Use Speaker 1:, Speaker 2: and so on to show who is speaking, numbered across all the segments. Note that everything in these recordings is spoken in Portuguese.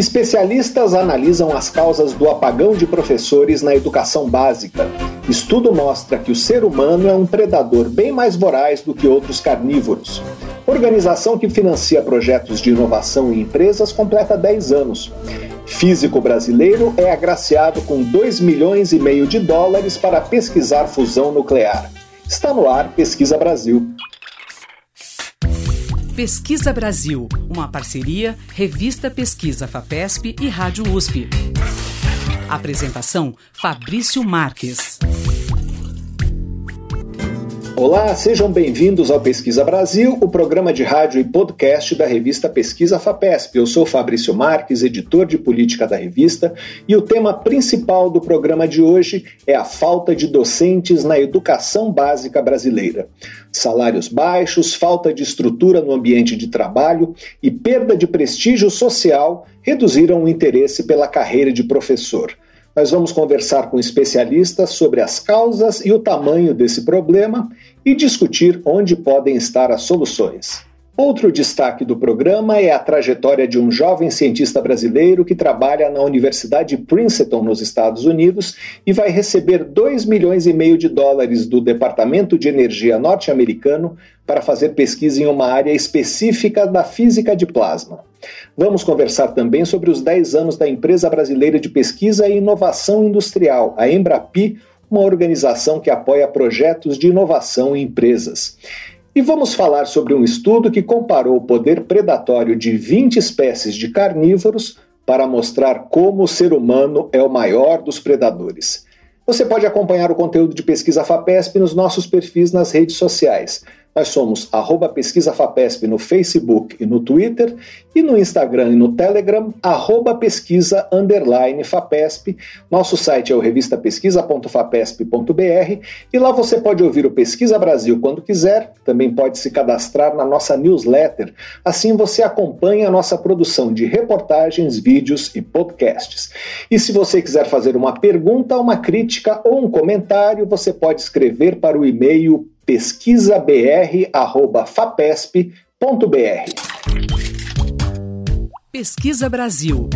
Speaker 1: Especialistas analisam as causas do apagão de professores na educação básica. Estudo mostra que o ser humano é um predador bem mais voraz do que outros carnívoros. Organização que financia projetos de inovação em empresas completa 10 anos. Físico brasileiro é agraciado com 2 milhões e meio de dólares para pesquisar fusão nuclear. Está no ar Pesquisa Brasil.
Speaker 2: Pesquisa Brasil, uma parceria Revista Pesquisa FAPESP e Rádio USP. Apresentação Fabrício Marques.
Speaker 1: Olá, sejam bem-vindos ao Pesquisa Brasil, o programa de rádio e podcast da revista Pesquisa FAPESP. Eu sou Fabrício Marques, editor de política da revista, e o tema principal do programa de hoje é a falta de docentes na educação básica brasileira. Salários baixos, falta de estrutura no ambiente de trabalho e perda de prestígio social reduziram o interesse pela carreira de professor. Nós vamos conversar com especialistas sobre as causas e o tamanho desse problema e discutir onde podem estar as soluções. Outro destaque do programa é a trajetória de um jovem cientista brasileiro que trabalha na Universidade de Princeton, nos Estados Unidos, e vai receber 2 milhões e meio de dólares do Departamento de Energia norte-americano para fazer pesquisa em uma área específica da física de plasma. Vamos conversar também sobre os 10 anos da Empresa Brasileira de Pesquisa e Inovação Industrial, a Embrapi, uma organização que apoia projetos de inovação em empresas. E vamos falar sobre um estudo que comparou o poder predatório de 20 espécies de carnívoros para mostrar como o ser humano é o maior dos predadores. Você pode acompanhar o conteúdo de pesquisa FAPESP nos nossos perfis nas redes sociais. Nós somos arroba Pesquisa FAPESP no Facebook e no Twitter, e no Instagram e no Telegram, arroba pesquisa underline FAPESP. Nosso site é o revistapesquisa.fapesp.br e lá você pode ouvir o Pesquisa Brasil quando quiser, também pode se cadastrar na nossa newsletter. Assim você acompanha a nossa produção de reportagens, vídeos e podcasts. E se você quiser fazer uma pergunta, uma crítica ou um comentário, você pode escrever para o e-mail pesquisabr@fapesp.br.
Speaker 2: Pesquisa Brasil.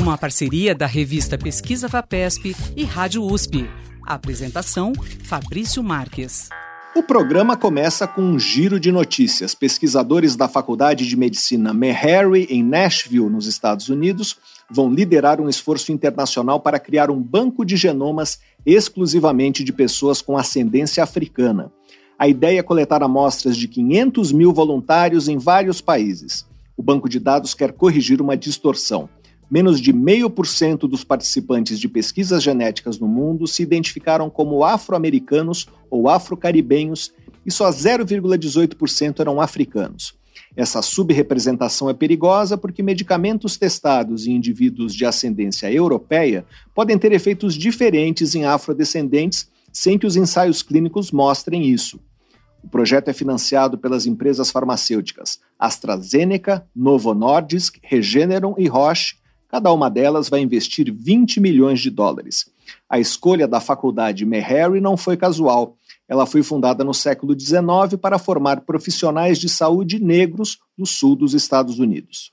Speaker 2: Uma parceria da revista Pesquisa Fapesp e Rádio USP. Apresentação: Fabrício Marques.
Speaker 1: O programa começa com um giro de notícias. Pesquisadores da Faculdade de Medicina Meharry, em Nashville, nos Estados Unidos, vão liderar um esforço internacional para criar um banco de genomas exclusivamente de pessoas com ascendência africana. A ideia é coletar amostras de 500 mil voluntários em vários países. O banco de dados quer corrigir uma distorção. Menos de meio por cento dos participantes de pesquisas genéticas no mundo se identificaram como afro-americanos ou afro-caribenhos e só 0,18% eram africanos. Essa subrepresentação é perigosa porque medicamentos testados em indivíduos de ascendência europeia podem ter efeitos diferentes em afrodescendentes sem que os ensaios clínicos mostrem isso. O projeto é financiado pelas empresas farmacêuticas AstraZeneca, Novo Nordisk, Regeneron e Roche. Cada uma delas vai investir 20 milhões de dólares. A escolha da faculdade Meharry não foi casual. Ela foi fundada no século XIX para formar profissionais de saúde negros do sul dos Estados Unidos.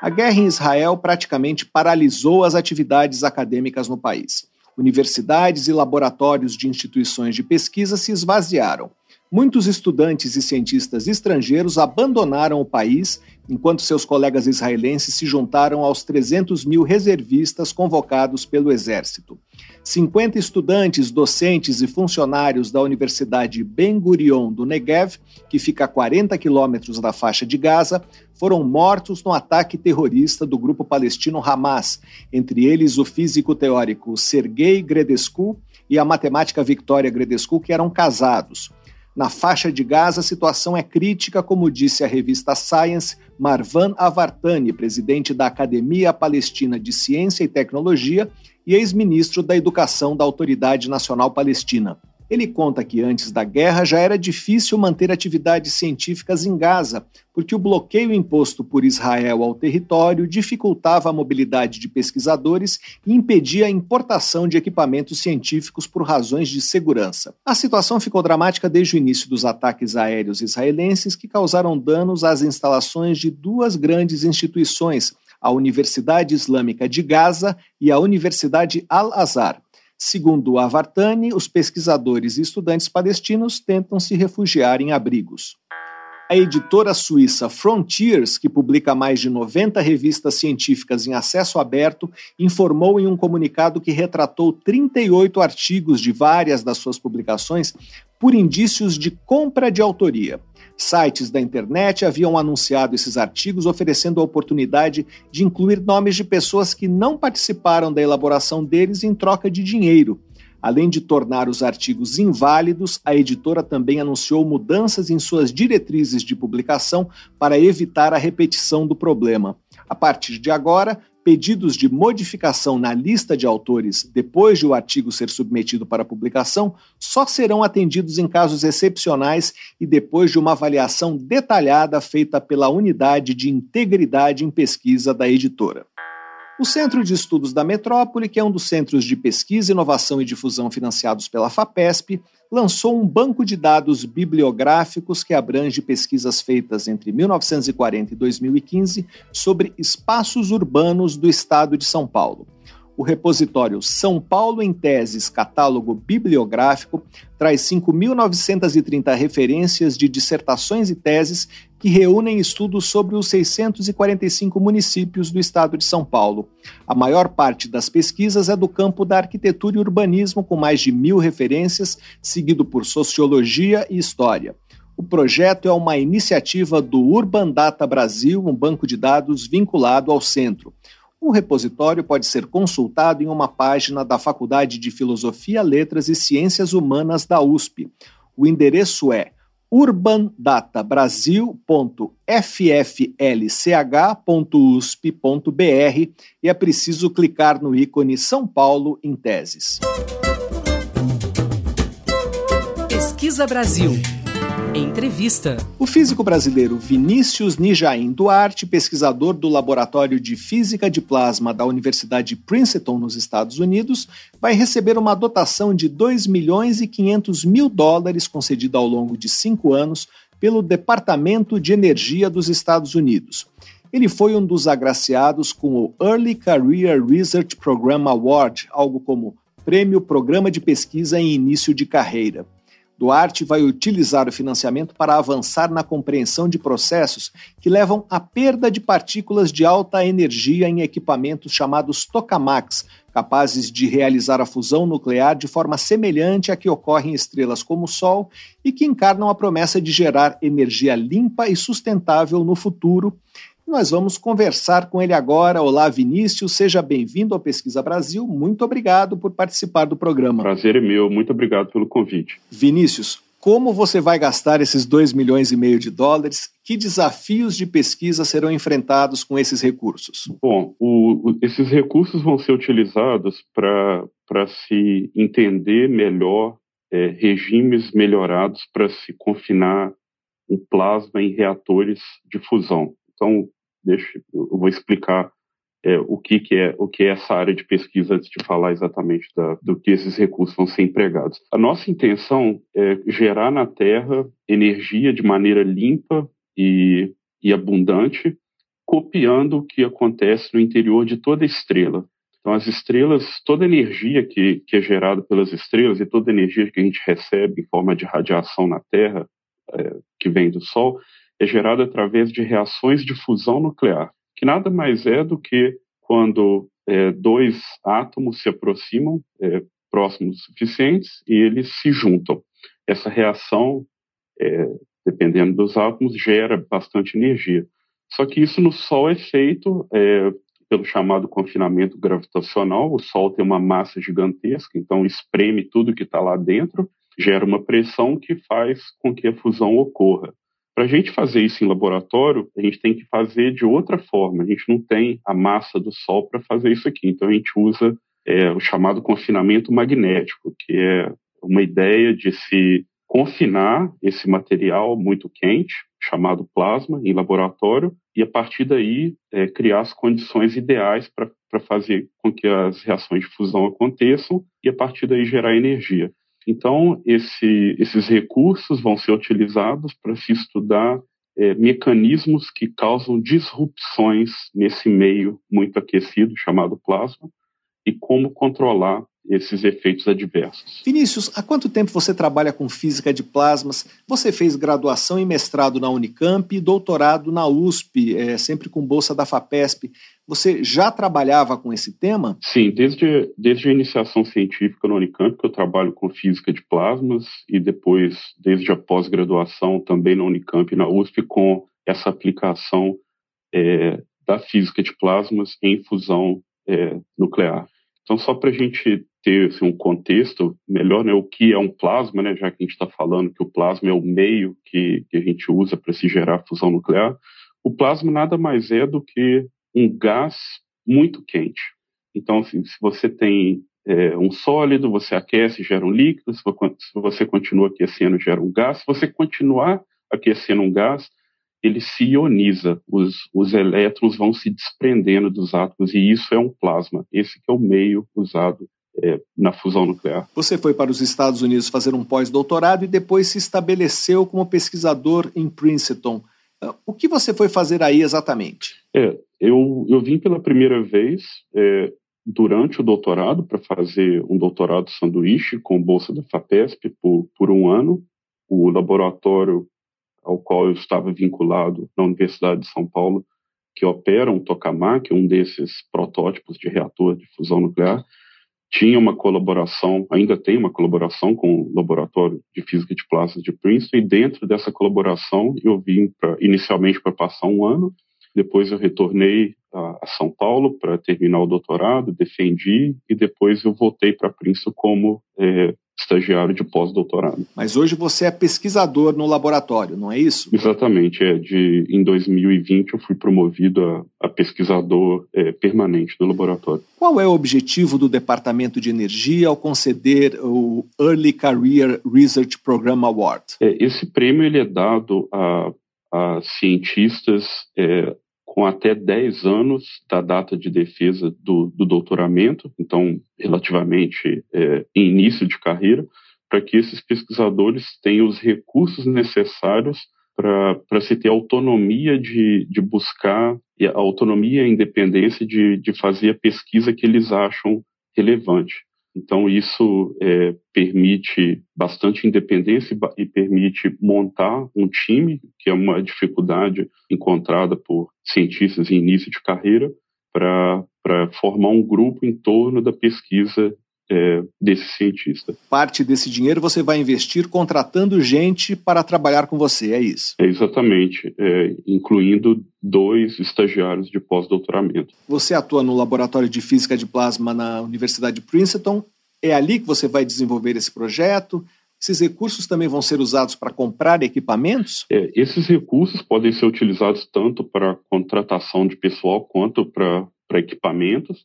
Speaker 1: A guerra em Israel praticamente paralisou as atividades acadêmicas no país universidades e laboratórios de instituições de pesquisa se esvaziaram. Muitos estudantes e cientistas estrangeiros abandonaram o país, enquanto seus colegas israelenses se juntaram aos 300 mil reservistas convocados pelo Exército. 50 estudantes, docentes e funcionários da Universidade Ben Gurion do Negev, que fica a 40 quilômetros da faixa de Gaza, foram mortos no ataque terrorista do grupo palestino Hamas, entre eles o físico teórico Sergei Gredescu e a matemática Victoria Gredescu, que eram casados. Na faixa de Gaza, a situação é crítica, como disse a revista Science, Marwan Avartani, presidente da Academia Palestina de Ciência e Tecnologia e ex-ministro da Educação da Autoridade Nacional Palestina. Ele conta que antes da guerra já era difícil manter atividades científicas em Gaza, porque o bloqueio imposto por Israel ao território dificultava a mobilidade de pesquisadores e impedia a importação de equipamentos científicos por razões de segurança. A situação ficou dramática desde o início dos ataques aéreos israelenses que causaram danos às instalações de duas grandes instituições, a Universidade Islâmica de Gaza e a Universidade Al-Azhar. Segundo Avartani, os pesquisadores e estudantes palestinos tentam se refugiar em abrigos. A editora suíça Frontiers, que publica mais de 90 revistas científicas em acesso aberto, informou em um comunicado que retratou 38 artigos de várias das suas publicações por indícios de compra de autoria. Sites da internet haviam anunciado esses artigos, oferecendo a oportunidade de incluir nomes de pessoas que não participaram da elaboração deles em troca de dinheiro. Além de tornar os artigos inválidos, a editora também anunciou mudanças em suas diretrizes de publicação para evitar a repetição do problema. A partir de agora, pedidos de modificação na lista de autores depois de o artigo ser submetido para publicação só serão atendidos em casos excepcionais e depois de uma avaliação detalhada feita pela Unidade de Integridade em Pesquisa da editora. O Centro de Estudos da Metrópole, que é um dos centros de pesquisa, inovação e difusão financiados pela FAPESP, lançou um banco de dados bibliográficos que abrange pesquisas feitas entre 1940 e 2015 sobre espaços urbanos do estado de São Paulo. O repositório São Paulo em Teses Catálogo Bibliográfico traz 5.930 referências de dissertações e teses que reúnem estudos sobre os 645 municípios do estado de São Paulo. A maior parte das pesquisas é do campo da arquitetura e urbanismo, com mais de mil referências, seguido por sociologia e história. O projeto é uma iniciativa do Urban Data Brasil, um banco de dados vinculado ao centro. O repositório pode ser consultado em uma página da Faculdade de Filosofia, Letras e Ciências Humanas da USP. O endereço é urbandatabrasil.fflch.usp.br e é preciso clicar no ícone São Paulo em Teses.
Speaker 2: Pesquisa Brasil. Entrevista.
Speaker 1: O físico brasileiro Vinícius Nijaim Duarte, pesquisador do Laboratório de Física de Plasma da Universidade Princeton, nos Estados Unidos, vai receber uma dotação de 2 milhões e 500 mil dólares concedida ao longo de cinco anos pelo Departamento de Energia dos Estados Unidos. Ele foi um dos agraciados com o Early Career Research Program Award, algo como Prêmio Programa de Pesquisa em Início de Carreira. Duarte vai utilizar o financiamento para avançar na compreensão de processos que levam à perda de partículas de alta energia em equipamentos chamados tokamaks, capazes de realizar a fusão nuclear de forma semelhante à que ocorre em estrelas como o Sol e que encarnam a promessa de gerar energia limpa e sustentável no futuro nós vamos conversar com ele agora. Olá, Vinícius, seja bem-vindo ao Pesquisa Brasil. Muito obrigado por participar do programa.
Speaker 3: Prazer é meu, muito obrigado pelo convite.
Speaker 1: Vinícius, como você vai gastar esses 2 milhões e meio de dólares? Que desafios de pesquisa serão enfrentados com esses recursos?
Speaker 3: Bom, o, o, esses recursos vão ser utilizados para se entender melhor é, regimes melhorados para se confinar o plasma em reatores de fusão. Então, deixa, eu vou explicar é, o que, que, é o que é essa área de pesquisa antes de falar exatamente da, do que esses recursos vão ser empregados. A nossa intenção é gerar na Terra energia de maneira limpa e, e abundante, copiando o que acontece no interior de toda estrela. Então, as estrelas, toda energia que, que é gerada pelas estrelas e toda energia que a gente recebe em forma de radiação na Terra, é, que vem do Sol, é gerado através de reações de fusão nuclear, que nada mais é do que quando é, dois átomos se aproximam é, próximos suficientes e eles se juntam. Essa reação, é, dependendo dos átomos, gera bastante energia. Só que isso no Sol é feito é, pelo chamado confinamento gravitacional. O Sol tem uma massa gigantesca, então espreme tudo que está lá dentro, gera uma pressão que faz com que a fusão ocorra. Para a gente fazer isso em laboratório, a gente tem que fazer de outra forma. A gente não tem a massa do Sol para fazer isso aqui. Então a gente usa é, o chamado confinamento magnético, que é uma ideia de se confinar esse material muito quente, chamado plasma, em laboratório, e a partir daí é, criar as condições ideais para fazer com que as reações de fusão aconteçam e a partir daí gerar energia. Então, esse, esses recursos vão ser utilizados para se estudar é, mecanismos que causam disrupções nesse meio muito aquecido chamado plasma e como controlar esses efeitos adversos.
Speaker 1: Vinícius, há quanto tempo você trabalha com física de plasmas? Você fez graduação e mestrado na Unicamp e doutorado na USP, é, sempre com bolsa da FAPESP. Você já trabalhava com esse tema?
Speaker 3: Sim, desde, desde a iniciação científica na Unicamp, que eu trabalho com física de plasmas, e depois, desde a pós-graduação, também na Unicamp e na USP, com essa aplicação é, da física de plasmas em fusão é, nuclear. Então, só para a gente ter assim, um contexto melhor, né, o que é um plasma, né, já que a gente está falando que o plasma é o meio que, que a gente usa para se gerar fusão nuclear, o plasma nada mais é do que um gás muito quente. Então, assim, se você tem é, um sólido, você aquece, gera um líquido, se você continua aquecendo, gera um gás. Se você continuar aquecendo um gás, ele se ioniza, os, os elétrons vão se desprendendo dos átomos, e isso é um plasma. Esse é o meio usado na fusão nuclear.
Speaker 1: Você foi para os Estados Unidos fazer um pós-doutorado e depois se estabeleceu como pesquisador em Princeton. Ah, o que você foi fazer aí exatamente?
Speaker 3: É, eu, eu vim pela primeira vez é, durante o doutorado para fazer um doutorado sanduíche com bolsa da FAPESP por, por um ano. O laboratório ao qual eu estava vinculado na Universidade de São Paulo, que opera um tokamak, um desses protótipos de reator de fusão nuclear, tinha uma colaboração, ainda tem uma colaboração com o Laboratório de Física de Plasma de Princeton, e dentro dessa colaboração eu vim pra, inicialmente para passar um ano, depois eu retornei a, a São Paulo para terminar o doutorado, defendi, e depois eu voltei para Princeton como é, estagiário de pós-doutorado.
Speaker 1: Mas hoje você é pesquisador no laboratório, não é isso?
Speaker 3: Exatamente. É, de, em 2020 eu fui promovido a, a pesquisador é, permanente do laboratório.
Speaker 1: Qual é o objetivo do Departamento de Energia ao conceder o Early Career Research Program Award?
Speaker 3: É, esse prêmio ele é dado a, a cientistas é, com até 10 anos da data de defesa do, do doutoramento, então relativamente é, início de carreira, para que esses pesquisadores tenham os recursos necessários para se ter autonomia de, de buscar, a autonomia e a independência de, de fazer a pesquisa que eles acham relevante. Então, isso é, permite bastante independência e, e, permite montar um time, que é uma dificuldade encontrada por cientistas em início de carreira, para formar um grupo em torno da pesquisa é, desse cientista.
Speaker 1: Parte desse dinheiro você vai investir contratando gente para trabalhar com você, é isso?
Speaker 3: É exatamente, é, incluindo dois estagiários de pós-doutoramento.
Speaker 1: Você atua no Laboratório de Física de Plasma na Universidade de Princeton. É ali que você vai desenvolver esse projeto? Esses recursos também vão ser usados para comprar equipamentos?
Speaker 3: É, esses recursos podem ser utilizados tanto para contratação de pessoal quanto para, para equipamentos.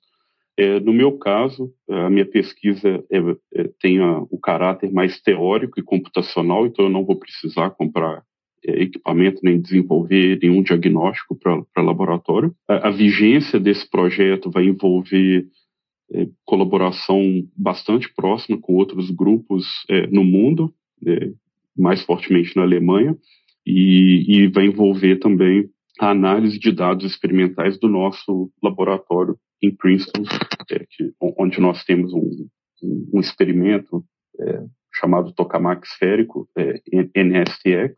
Speaker 3: É, no meu caso, a minha pesquisa é, é, tem a, o caráter mais teórico e computacional, então eu não vou precisar comprar equipamento nem desenvolver nenhum diagnóstico para laboratório. A, a, vigência desse projeto vai envolver colaboração bastante próxima com outros grupos no mundo, mais fortemente na Alemanha, e, e vai envolver também a análise de dados experimentais do nosso laboratório em Princeton, é, que, onde nós temos um, um experimento é, chamado tokamak esférico, é, NSTX,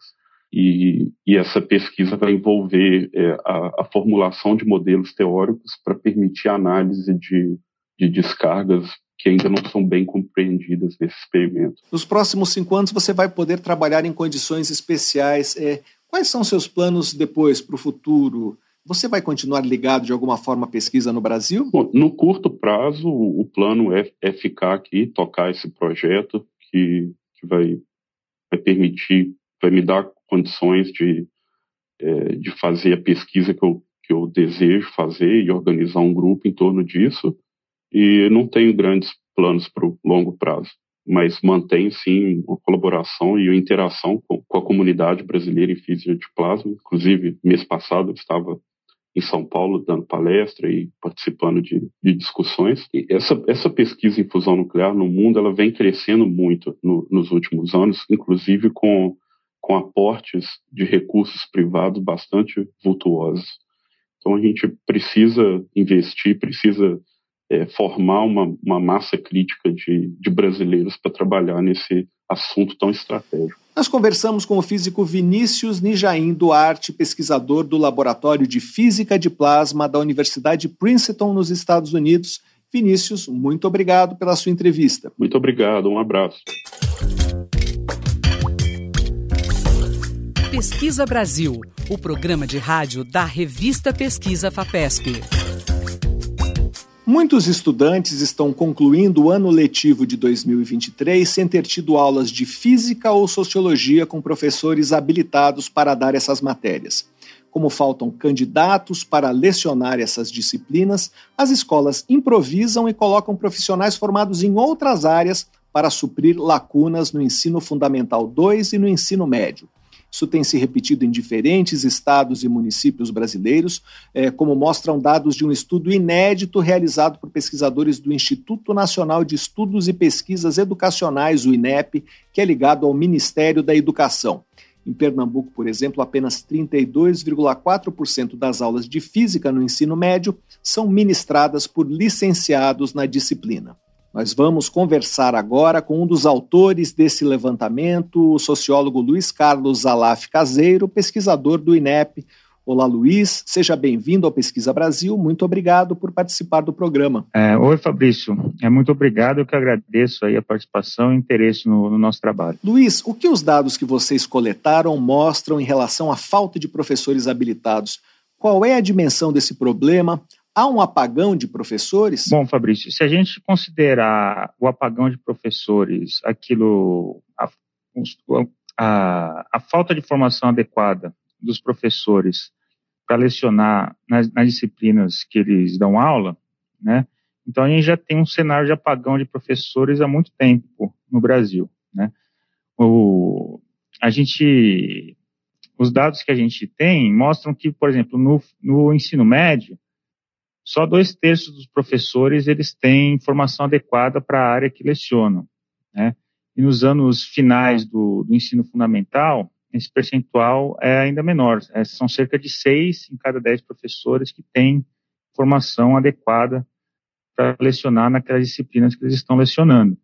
Speaker 3: e, e, essa pesquisa vai envolver é, a, a, formulação de modelos teóricos para permitir a análise de, de descargas que ainda não são bem compreendidas nesse experimento.
Speaker 1: Nos próximos cinco anos você vai poder trabalhar em condições especiais. É, quais são seus planos depois para o futuro? Você vai continuar ligado de alguma forma à pesquisa no Brasil?
Speaker 3: Bom, no curto prazo, o plano é, é ficar aqui, tocar esse projeto que, que vai, vai permitir, vai me dar condições de, é, de fazer a pesquisa que eu, que eu desejo fazer e organizar um grupo em torno disso. E não tenho grandes planos para o longo prazo mas mantém sim uma colaboração e uma interação com, com, a comunidade brasileira em física de plasma. Inclusive, mês passado eu estava em São Paulo dando palestra e participando de, de discussões. E essa, essa pesquisa em fusão nuclear no mundo ela vem crescendo muito no, nos últimos anos, inclusive com, com aportes de recursos privados bastante vultuosos. Então a gente precisa investir, precisa é, formar uma, uma, massa crítica de, de brasileiros para trabalhar nesse assunto tão estratégico.
Speaker 1: Nós conversamos com o físico Vinícius Nijaim Duarte, pesquisador do Laboratório de Física de Plasma da Universidade Princeton, nos Estados Unidos. Vinícius, muito obrigado pela sua entrevista.
Speaker 3: Muito obrigado, um abraço.
Speaker 2: Pesquisa Brasil, o programa de rádio da revista Pesquisa FAPESP.
Speaker 1: Muitos estudantes estão concluindo o ano letivo de 2023 sem ter tido aulas de física ou sociologia com professores habilitados para dar essas matérias. Como faltam candidatos para lecionar essas disciplinas, as escolas improvisam e colocam profissionais formados em outras áreas para suprir lacunas no ensino fundamental 2 e no ensino médio. Isso tem se repetido em diferentes estados e municípios brasileiros, é, como mostram dados de um estudo inédito realizado por pesquisadores do Instituto Nacional de Estudos e Pesquisas Educacionais, o INEP, que é ligado ao Ministério da Educação. Em Pernambuco, por exemplo, apenas 32,4% das aulas de física no ensino médio são ministradas por licenciados na disciplina. Nós vamos conversar agora com um dos autores desse levantamento, o sociólogo Luiz Carlos Zalaf Caseiro, pesquisador do INEP. Olá, Luiz, seja bem-vindo ao Pesquisa Brasil. Muito obrigado por participar do programa.
Speaker 4: É, oi, Fabrício. É muito obrigado. Eu que agradeço aí a participação e interesse no, no nosso trabalho.
Speaker 1: Luiz, o que os dados que vocês coletaram mostram em relação à falta de professores habilitados? Qual é a dimensão desse problema? Há um apagão de professores?
Speaker 4: Bom, Fabrício, se a gente considerar o apagão de professores aquilo, a, a, a falta de formação adequada dos professores para lecionar nas, nas, disciplinas que eles dão aula, né? Então a gente já tem um cenário de apagão de professores há muito tempo no Brasil, né? O, a gente, os dados que a gente tem mostram que, por exemplo, no, no ensino médio, só dois terços dos professores eles têm formação adequada para a área que lecionam, né? E nos anos finais do, do ensino fundamental, esse percentual é ainda menor. É, são cerca de seis em cada dez professores que têm formação adequada para lecionar naquelas disciplinas que eles estão lecionando.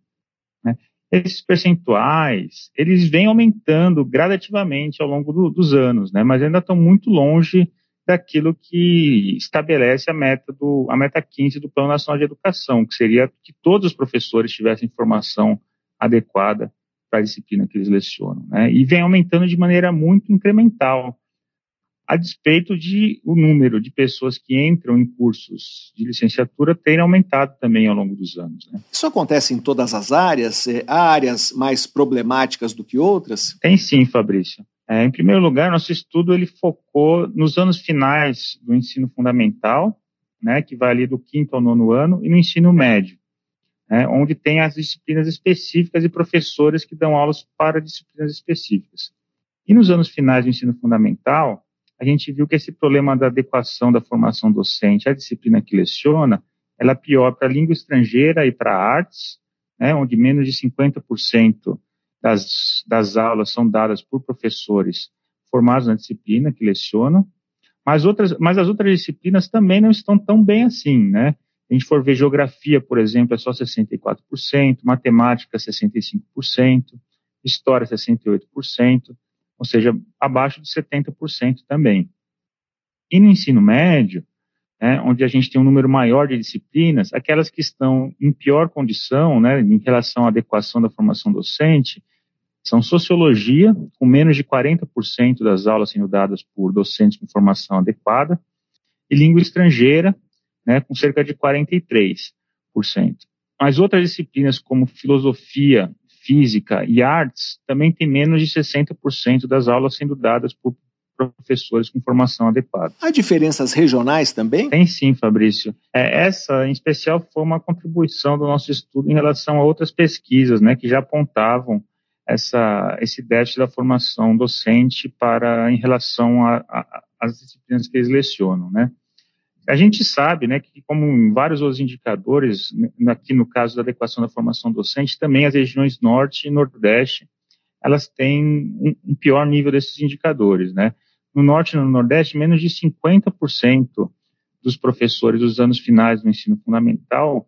Speaker 4: Né? Esses percentuais, eles vêm aumentando gradativamente ao longo do, dos anos, né? mas ainda estão muito longe daquilo que estabelece a meta do a meta 15 do Plano Nacional de Educação, que seria que todos os professores tivessem formação adequada para a disciplina que eles lecionam, né? E vem aumentando de maneira muito incremental, a despeito de o número de pessoas que entram em cursos de licenciatura terem aumentado também ao longo dos anos. Né?
Speaker 1: Isso acontece em todas as áreas? É, há áreas mais problemáticas do que outras?
Speaker 4: Tem sim, Fabrício. É, em primeiro lugar, nosso estudo ele focou nos anos finais do ensino fundamental, né, que vai ali do quinto ao nono ano, e no ensino médio, né, onde tem as disciplinas específicas e professores que dão aulas para disciplinas específicas. E nos anos finais do ensino fundamental, a gente viu que esse problema da adequação da formação docente à disciplina que leciona, ela é pior para a língua estrangeira e para artes, né, onde menos de 50% das, das aulas são dadas por professores formados na disciplina que lecionam, mas, outras, mas as outras disciplinas também não estão tão bem assim, né? a gente for ver geografia, por exemplo, é só 64%, matemática 65%, história 68%, ou seja, abaixo de 70% também. E no ensino médio, né, onde a gente tem um número maior de disciplinas, aquelas que estão em pior condição, né, em relação à adequação da formação docente, são sociologia, com menos de 40% das aulas sendo dadas por docentes com formação adequada, e língua estrangeira, né, com cerca de 43%. Mas outras disciplinas, como filosofia, física e artes, também têm menos de 60% das aulas sendo dadas por professores com formação adequada.
Speaker 1: Há diferenças regionais também?
Speaker 4: Tem sim, Fabrício. É, essa, em especial, foi uma contribuição do nosso estudo em relação a outras pesquisas, né, que já apontavam essa, esse déficit da formação docente para em relação às disciplinas que eles lecionam, né? A gente sabe, né, que como em vários outros indicadores, aqui no caso da adequação da formação docente, também as regiões norte e nordeste, elas têm um, um pior nível desses indicadores, né? No Norte e no Nordeste, menos de 50% dos professores dos anos finais do ensino fundamental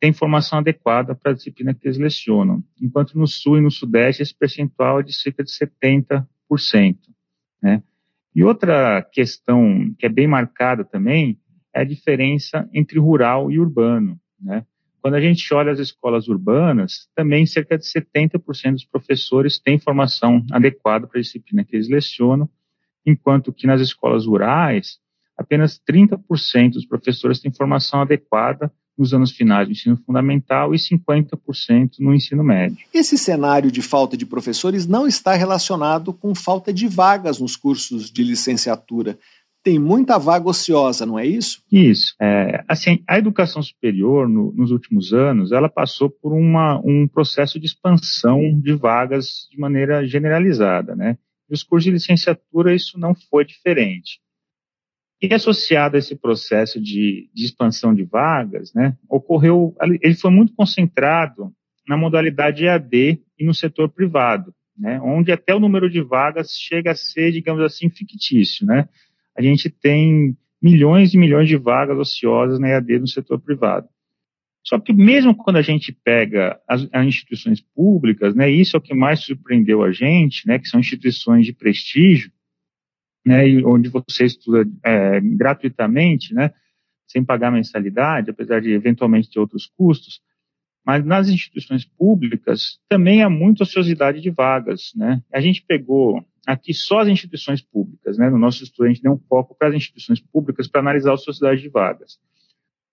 Speaker 4: têm formação adequada para a disciplina que eles lecionam, enquanto no Sul e no Sudeste esse percentual é de cerca de 70%. Né? E outra questão que é bem marcada também é a diferença entre rural e urbano. Né? Quando a gente olha as escolas urbanas, também cerca de 70% dos professores têm formação adequada para a disciplina que eles lecionam, enquanto que nas escolas rurais, apenas 30% dos professores têm formação adequada nos anos finais do ensino fundamental e 50% no ensino médio.
Speaker 1: Esse cenário de falta de professores não está relacionado com falta de vagas nos cursos de licenciatura. Tem muita vaga ociosa, não é isso?
Speaker 4: Isso. É, assim, a educação superior, no, nos últimos anos, ela passou por uma, um processo de expansão de vagas de maneira generalizada, né? E os cursos de licenciatura, isso não foi diferente. E associado a esse processo de, de expansão de vagas, né, ocorreu, ele foi muito concentrado na modalidade EAD e no setor privado, né, onde até o número de vagas chega a ser, digamos assim, fictício, né. A gente tem milhões e milhões de vagas ociosas na EAD no setor privado. Só que mesmo quando a gente pega as, as, instituições públicas, né, isso é o que mais surpreendeu a gente, né, que são instituições de prestígio, né, onde você estuda é, gratuitamente, né, sem pagar mensalidade, apesar de eventualmente ter outros custos, mas nas instituições públicas também há muita ociosidade de vagas, né? A gente pegou aqui só as instituições públicas, né? No nosso estudo a gente deu um foco para as instituições públicas para analisar a ociosidade de vagas.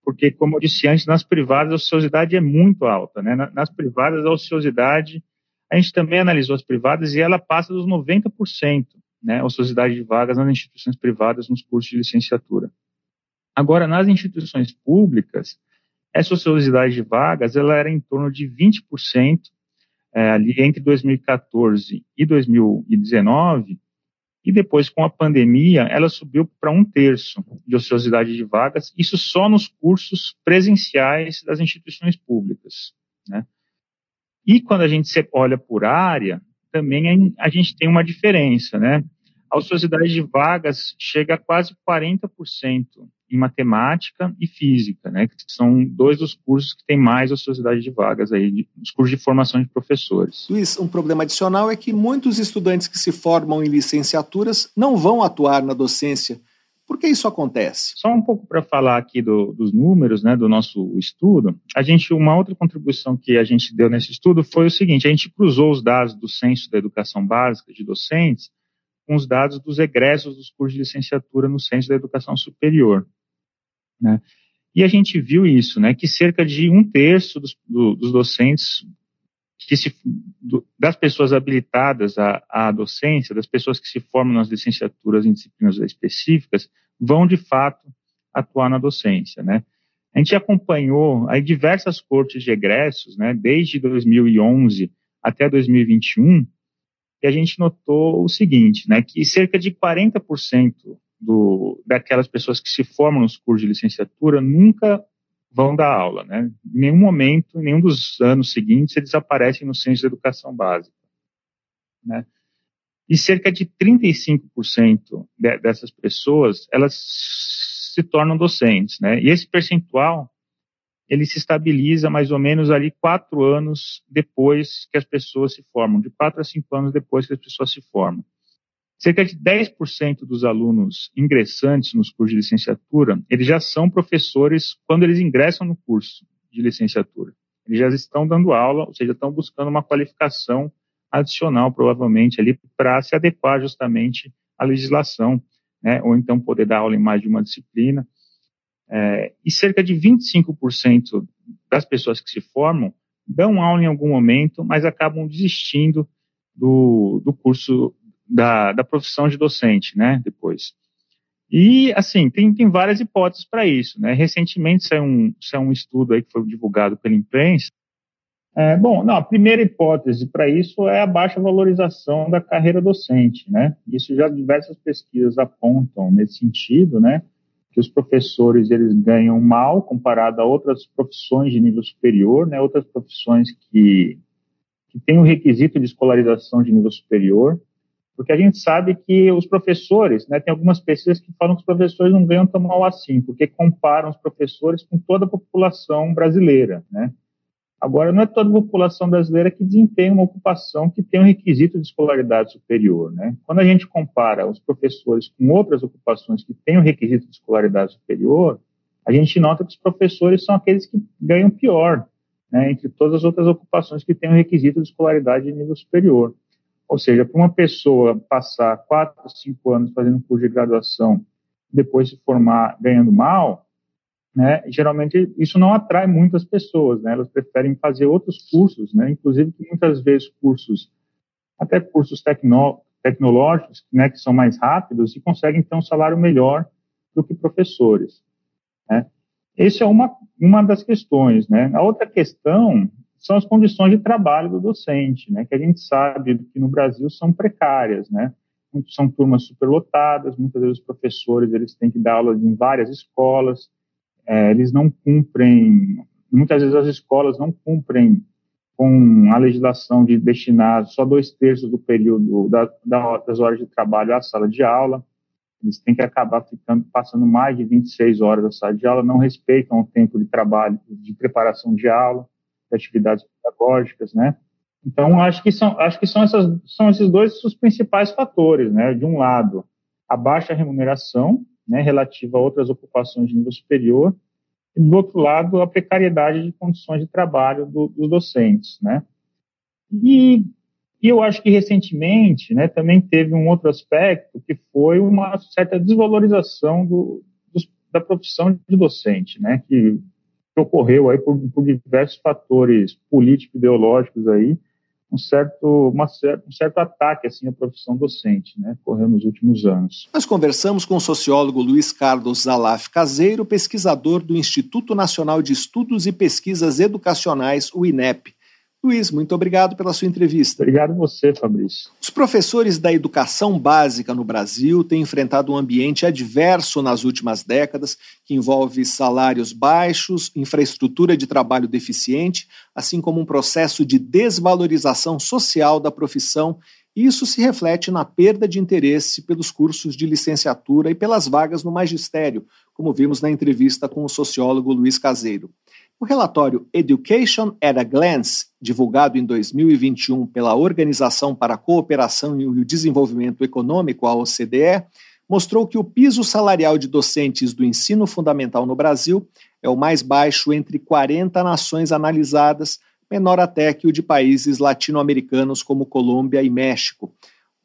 Speaker 4: Porque, como eu disse antes, nas privadas a ociosidade é muito alta, né? Nas privadas a ociosidade, a gente também analisou as privadas e ela passa dos 90% né, ociosidade de vagas nas instituições privadas nos cursos de licenciatura. Agora, nas instituições públicas, essa ociosidade de vagas ela era em torno de 20% é, ali entre 2014 e 2019, e depois, com a pandemia, ela subiu para um terço de ociosidade de vagas, isso só nos cursos presenciais das instituições públicas. Né? E quando a gente olha por área, também a gente tem uma diferença, né? a ociosidade de vagas chega a quase 40% em matemática e física, né, que são dois dos cursos que têm mais ociosidade de vagas aí, os cursos de formação de professores.
Speaker 1: Luiz, um problema adicional é que muitos estudantes que se formam em licenciaturas não vão atuar na docência. Por que isso acontece?
Speaker 4: Só um pouco para falar aqui do, dos números, né, do nosso estudo. A gente, uma outra contribuição que a gente deu nesse estudo foi o seguinte: a gente cruzou os dados do Censo da Educação Básica de docentes com os dados dos egressos dos cursos de licenciatura no Centro da Educação Superior. Né? E a gente viu isso, né, que cerca de um terço dos, do, dos docentes, se, do, das pessoas habilitadas à, à, docência, das pessoas que se formam nas licenciaturas em disciplinas específicas, vão de fato atuar na docência. Né? A gente acompanhou aí diversas cortes de egressos, né, desde 2011 até 2021, e a gente notou o seguinte, né, que cerca de 40% do, daquelas pessoas que se formam nos cursos de licenciatura nunca vão dar aula, né? Em nenhum momento, em nenhum dos anos seguintes, eles aparecem no centro de educação básica, né? E cerca de 35% de, dessas pessoas, elas se tornam docentes, né? E esse percentual ele se estabiliza mais ou menos ali quatro anos depois que as pessoas se formam, de quatro a cinco anos depois que as pessoas se formam. Cerca de 10% dos alunos ingressantes nos cursos de licenciatura, eles já são professores quando eles ingressam no curso de licenciatura. Eles já estão dando aula, ou seja, estão buscando uma qualificação adicional, provavelmente, ali, para se adequar justamente à legislação, né, ou então poder dar aula em mais de uma disciplina. É, e cerca de 25% das pessoas que se formam dão aula em algum momento, mas acabam desistindo do, do curso da, da profissão de docente, né, depois. E, assim, tem, tem várias hipóteses para isso, né. Recentemente saiu um, saiu um estudo aí que foi divulgado pela imprensa. É, bom, não, a primeira hipótese para isso é a baixa valorização da carreira docente, né. Isso já diversas pesquisas apontam nesse sentido, né que os professores eles ganham mal comparado a outras profissões de nível superior, né, outras profissões que, que tem o requisito de escolarização de nível superior, porque a gente sabe que os professores, né, tem algumas pesquisas que falam que os professores não ganham tão mal assim, porque comparam os professores com toda a população brasileira, né? Agora, não é toda a população brasileira que desempenha uma ocupação que tem um requisito de escolaridade superior, né? Quando a gente compara os professores com outras ocupações que têm um requisito de escolaridade superior, a gente nota que os professores são aqueles que ganham pior, né, entre todas as outras ocupações que têm um requisito de escolaridade de nível superior. Ou seja, para uma pessoa passar quatro, cinco anos fazendo um curso de graduação, depois se formar ganhando mal, né, geralmente isso não atrai muitas pessoas, né, elas preferem fazer outros cursos, né, inclusive que muitas vezes cursos, até cursos tecno, tecnológicos, né, que são mais rápidos e conseguem ter um salário melhor do que professores. Né. Essa é uma, uma das questões. Né. A outra questão são as condições de trabalho do docente, né, que a gente sabe que no Brasil são precárias, né, são turmas superlotadas, muitas vezes os professores eles têm que dar aula em várias escolas, é, eles não cumprem, muitas vezes as escolas não cumprem com a legislação de destinar só dois terços do período da, da, das horas de trabalho à sala de aula, eles têm que acabar ficando passando mais de 26 horas na sala de aula, não respeitam o tempo de trabalho, de preparação de aula, atividades pedagógicas, né? Então, acho que são, acho que são, essas, são esses dois os principais fatores, né? De um lado, a baixa remuneração, né, relativa a outras ocupações de nível superior, e do outro lado, a precariedade de condições de trabalho do, dos docentes, né? E, e, eu acho que recentemente, né, também teve um outro aspecto que foi uma certa desvalorização do, da profissão de docente, né, que que ocorreu aí por, por diversos fatores político-ideológicos aí, um certo, uma, um certo ataque assim à profissão docente, né, ocorreu nos últimos anos.
Speaker 1: Nós conversamos com o sociólogo Luiz Carlos Zalaf Caseiro, pesquisador do Instituto Nacional de Estudos e Pesquisas Educacionais, o INEP. Luiz, muito obrigado pela sua entrevista.
Speaker 4: Obrigado você, Fabrício.
Speaker 1: Os professores da educação básica no Brasil têm enfrentado um ambiente adverso nas últimas décadas, que envolve salários baixos, infraestrutura de trabalho deficiente, assim como um processo de desvalorização social da profissão. E isso se reflete na perda de interesse pelos cursos de licenciatura e pelas vagas no magistério, como vimos na entrevista com o sociólogo Luiz Caseiro. O relatório Education at a Glance, divulgado em 2021 pela Organização para a Cooperação e o Desenvolvimento Econômico, a OCDE, mostrou que o piso salarial de docentes do ensino fundamental no Brasil é o mais baixo entre 40 nações analisadas, menor até que o de países latino-americanos como Colômbia e México.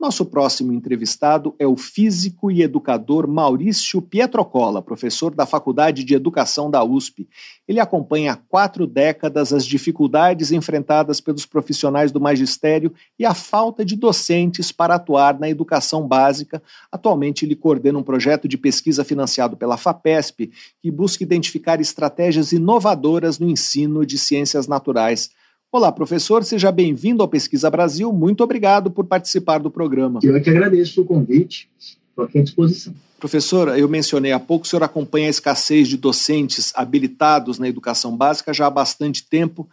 Speaker 1: Nosso próximo entrevistado é o físico e educador Maurício Pietrocola, professor da Faculdade de Educação da USP. Ele acompanha há quatro décadas as dificuldades enfrentadas pelos profissionais do magistério e a falta de docentes para atuar na educação básica. Atualmente, ele coordena um projeto de pesquisa financiado pela FAPESP que busca identificar estratégias inovadoras no ensino de ciências naturais. Olá, professor, seja bem-vindo ao Pesquisa Brasil. Muito obrigado por participar do programa.
Speaker 5: Eu é que agradeço o convite, estou aqui à disposição.
Speaker 1: Professor, eu mencionei há pouco, o senhor acompanha a escassez de docentes habilitados na educação básica já há bastante tempo.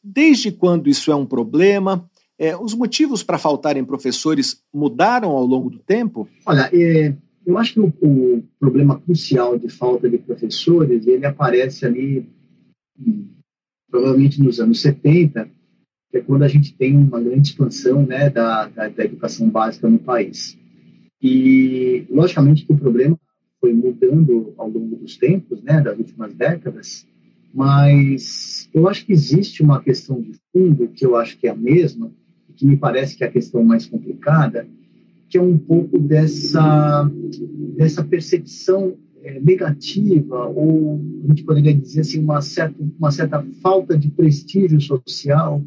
Speaker 1: Desde quando isso é um problema? É, os motivos para faltarem professores mudaram ao longo do tempo?
Speaker 5: Olha, é, eu acho que o, o, problema crucial de falta de professores, ele aparece ali provavelmente nos anos 70, que é quando a gente tem uma grande expansão né, da, da, da educação básica no país. E, logicamente, que o problema foi mudando ao longo dos tempos, né, das últimas décadas, mas eu acho que existe uma questão de fundo que eu acho que é a mesma, que me parece que é a questão mais complicada, que é um pouco dessa, dessa percepção negativa, ou a gente poderia dizer assim, uma certa, uma certa falta de prestígio social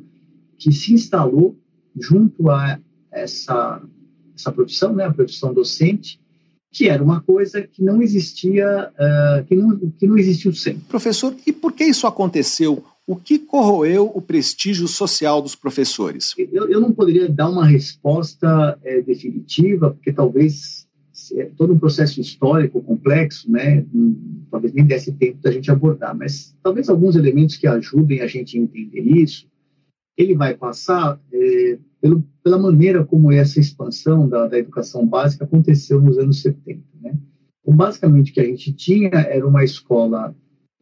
Speaker 5: que se instalou junto a essa, essa profissão, né, a profissão docente, que era uma coisa que não existia, uh, que, não, que não existiu sempre.
Speaker 1: Professor, e por que isso aconteceu? O que corroeu o prestígio social dos professores?
Speaker 5: Eu, eu não poderia dar uma resposta é, definitiva, porque talvez é todo um processo histórico complexo, né? Talvez nem desse tempo da gente abordar, mas talvez alguns elementos que ajudem a gente a entender isso ele vai passar é, pelo, pela maneira como essa expansão da, da, educação básica aconteceu nos anos 70. Né? Então, basicamente, o que a gente tinha era uma escola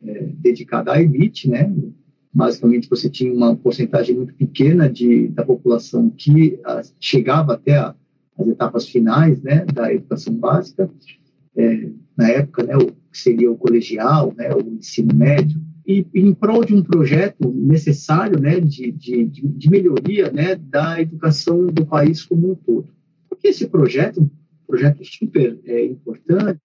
Speaker 5: é, dedicada à elite, né? basicamente você tinha uma porcentagem muito pequena de, da população que a, chegava até a, as etapas finais né, da educação básica, é, na época, né, o que seria o colegial, né, o ensino médio, e em prol de um projeto necessário né, de, de, de melhoria né, da educação do país como um todo. Porque esse projeto, um projeto super é, importante,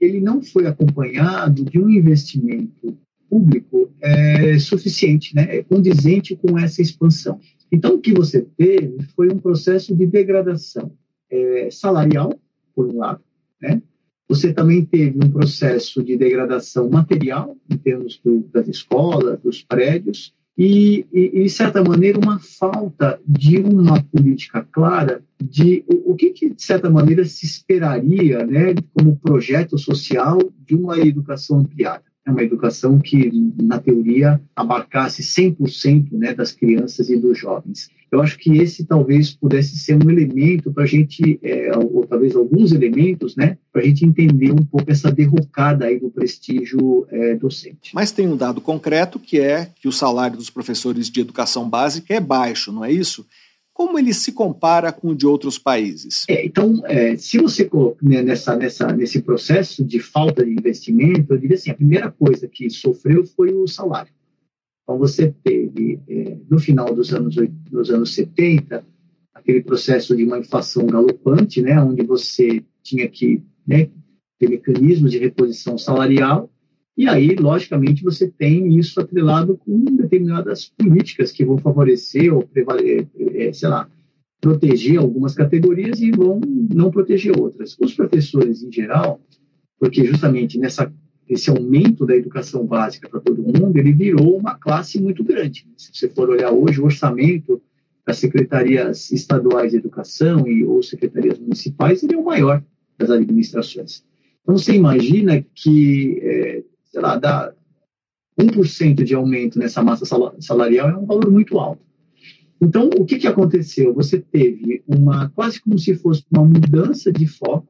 Speaker 5: ele não foi acompanhado de um investimento público é, suficiente, né, é condizente com essa expansão. Então, o que você teve foi um processo de degradação é, salarial, por um lado, né, você também teve um processo de degradação material, em termos do, das escolas, dos prédios, e, e, de certa maneira, uma falta de uma política clara de o, o que, que, de certa maneira, se esperaria né, como projeto social de uma educação ampliada uma educação que, na teoria, abarcasse 100% né, das crianças e dos jovens. Eu acho que esse talvez pudesse ser um elemento para a gente, é, ou talvez alguns elementos, né, para a gente entender um pouco essa derrocada aí do prestígio é, docente.
Speaker 1: Mas tem um dado concreto que é que o salário dos professores de educação básica é baixo, não é isso? Como ele se compara com o de outros países?
Speaker 5: É, então, é, se você né, nessa, nessa, nesse processo de falta de investimento, eu diria assim, a primeira coisa que sofreu foi o salário. Então, você teve, é, no final dos anos, dos anos 70, aquele processo de uma inflação galopante, né, onde você tinha que né, ter mecanismos de reposição salarial, e aí, logicamente, você tem isso atrelado com determinadas políticas que vão favorecer ou, é, sei lá, proteger algumas categorias e vão não proteger outras. Os professores, em geral, porque justamente nessa esse aumento da educação básica para todo mundo, ele virou uma classe muito grande. Se você for olhar hoje o orçamento das secretarias estaduais de educação e ou secretarias municipais, ele é o maior das administrações. Então, você imagina que é, sei lá, dá 1% de aumento nessa massa salarial é um valor muito alto. Então, o que, que aconteceu? Você teve uma, quase como se fosse uma mudança de foco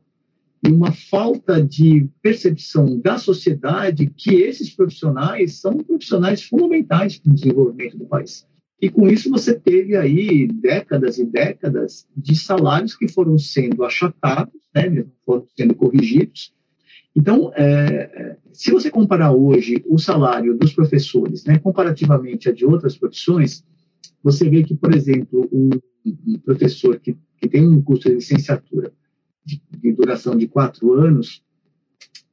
Speaker 5: e uma falta de percepção da sociedade que esses profissionais são profissionais fundamentais para o desenvolvimento do país. E com isso você teve aí décadas e décadas de salários que foram sendo achatados, né, foram sendo corrigidos, então, é, é, se você comparar hoje o salário dos professores, né, comparativamente a de outras profissões, você vê que, por exemplo, um, um professor que, que, tem um curso de licenciatura de, de, duração de quatro anos,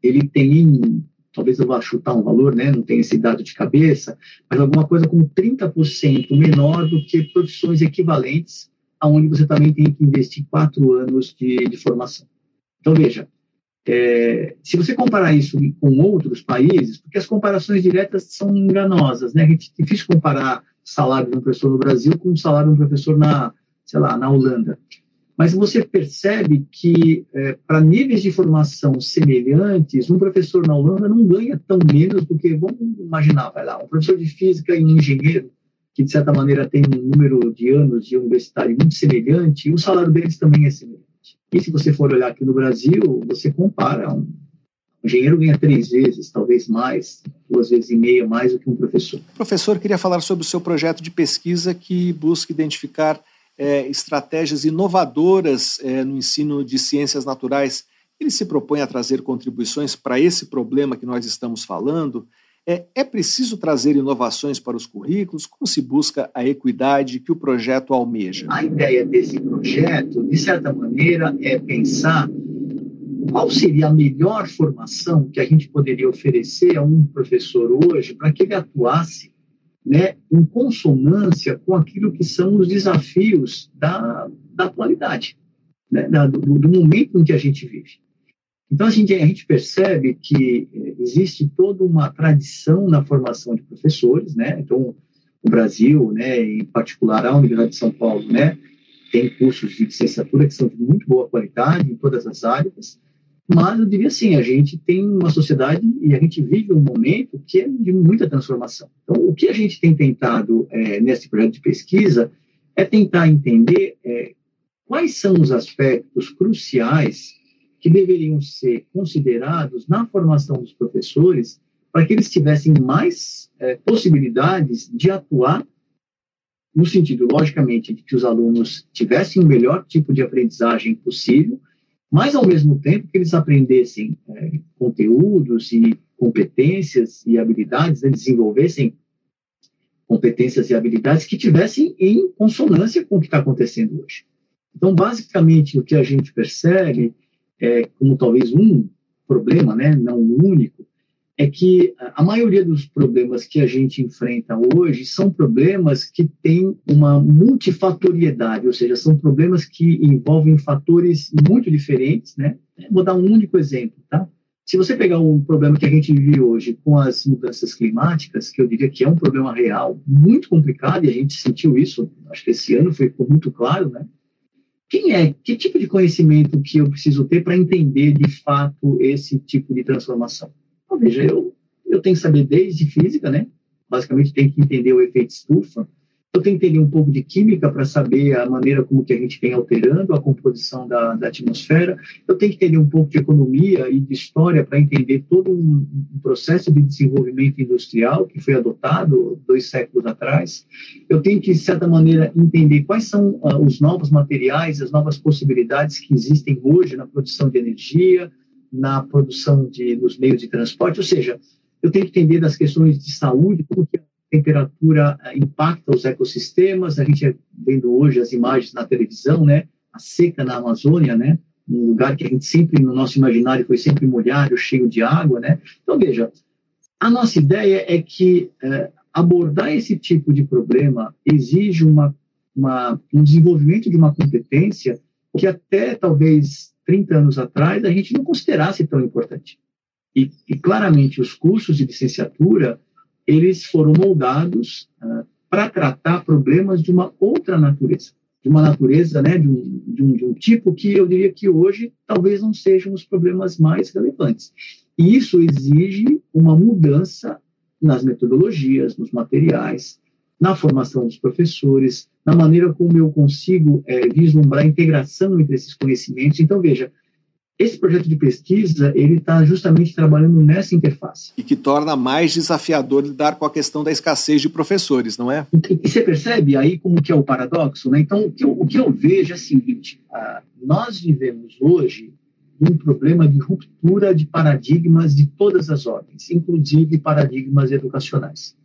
Speaker 5: ele tem, talvez eu vá chutar um valor, né, não tenho esse dado de cabeça, mas alguma coisa como 30% menor do que profissões equivalentes, aonde você também tem que investir quatro anos de, de formação. Então, veja, é, se você comparar isso com outros países, porque as comparações diretas são enganosas, né? É difícil comparar salário de um professor no Brasil com o salário de um professor na, sei lá, na Holanda. Mas você percebe que, é, para níveis de formação semelhantes, um professor na Holanda não ganha tão menos do que, vamos imaginar, vai lá, um professor de física e um engenheiro, que de certa maneira tem um número de anos de universidade muito semelhante, e o salário deles também é semelhante. E se você for olhar aqui no Brasil, você compara um, engenheiro ganha três vezes, talvez mais, duas vezes e meia mais do que um professor.
Speaker 1: Professor, queria falar sobre o seu projeto de pesquisa que busca identificar é, estratégias inovadoras é, no ensino de ciências naturais. Ele se propõe a trazer contribuições para esse problema que nós estamos falando. É, é preciso trazer inovações para os currículos? Como se busca a equidade que o projeto almeja?
Speaker 5: A ideia desse projeto, de certa maneira, é pensar qual seria a melhor formação que a gente poderia oferecer a um professor hoje para que ele atuasse né, em consonância com aquilo que são os desafios da, da atualidade, né, da, do, do momento em que a gente vive. Então, a gente, a gente percebe que eh, existe toda uma tradição na formação de professores, né? Então, o Brasil, né, em particular a Universidade de São Paulo, né, tem cursos de licenciatura que são de muito boa qualidade em todas as áreas, Mas eu diria assim, a gente tem uma sociedade e a gente vive um momento que é de muita transformação. Então, o que a gente tem tentado é, nesse projeto de pesquisa é tentar entender é, quais são os aspectos cruciais que deveriam ser considerados na formação dos professores para que eles tivessem mais é, possibilidades de atuar no sentido, logicamente, de que os alunos tivessem o melhor tipo de aprendizagem possível, mas ao mesmo tempo que eles aprendessem é, conteúdos e competências e habilidades, né, desenvolvessem competências e habilidades que tivessem em consonância com o que está acontecendo hoje. Então, basicamente, o que a gente percebe é, como talvez um problema, né, não o único, é que a maioria dos problemas que a gente enfrenta hoje são problemas que têm uma multifatoriedade, ou seja, são problemas que envolvem fatores muito diferentes, né? Vou dar um único exemplo, tá? Se você pegar um problema que a gente vive hoje com as mudanças climáticas, que eu diria que é um problema real, muito complicado, e a gente sentiu isso, acho que esse ano foi muito claro, né? Quem é, que tipo de conhecimento que eu preciso ter para entender de fato esse tipo de transformação? Então, veja, eu, eu tenho que saber desde física, né? Basicamente, tenho que entender o efeito estufa. Eu que entender um pouco de química para saber a maneira como que a gente vem alterando a composição da, da atmosfera. Eu tenho que entender um pouco de economia e de história para entender todo um, um, processo de desenvolvimento industrial que foi adotado dois séculos atrás. Eu tenho que, de certa maneira, entender quais são uh, os novos materiais, as novas possibilidades que existem hoje na produção de energia, na produção de, dos meios de transporte, ou seja, eu tenho que entender das questões de saúde, como que temperatura eh, impacta os ecossistemas, a gente é vendo hoje as imagens na televisão, né, a seca na Amazônia, né, um lugar que a gente sempre, no nosso imaginário, foi sempre molhado, cheio de água, né, então veja, a nossa ideia é que é, abordar esse tipo de problema exige uma, uma, um desenvolvimento de uma competência que até talvez 30 anos atrás, a gente não considerasse tão importante. E, e claramente, os cursos de licenciatura, eles foram moldados uh, para tratar problemas de uma outra natureza, de uma natureza, né, de um, de, um, de um tipo que eu diria que hoje talvez não sejam os problemas mais relevantes. E isso exige uma mudança nas metodologias, nos materiais, na formação dos professores, na maneira como eu consigo é, vislumbrar a integração entre esses conhecimentos. Então, veja, esse projeto de pesquisa ele está justamente trabalhando nessa interface.
Speaker 1: E que torna mais desafiador lidar com a questão da escassez de professores, não é?
Speaker 5: E, e você percebe aí como que é o paradoxo, né? Então, o que eu, o que eu vejo é o seguinte: ah, nós vivemos hoje um problema de ruptura de paradigmas de todas as ordens, inclusive paradigmas educacionais.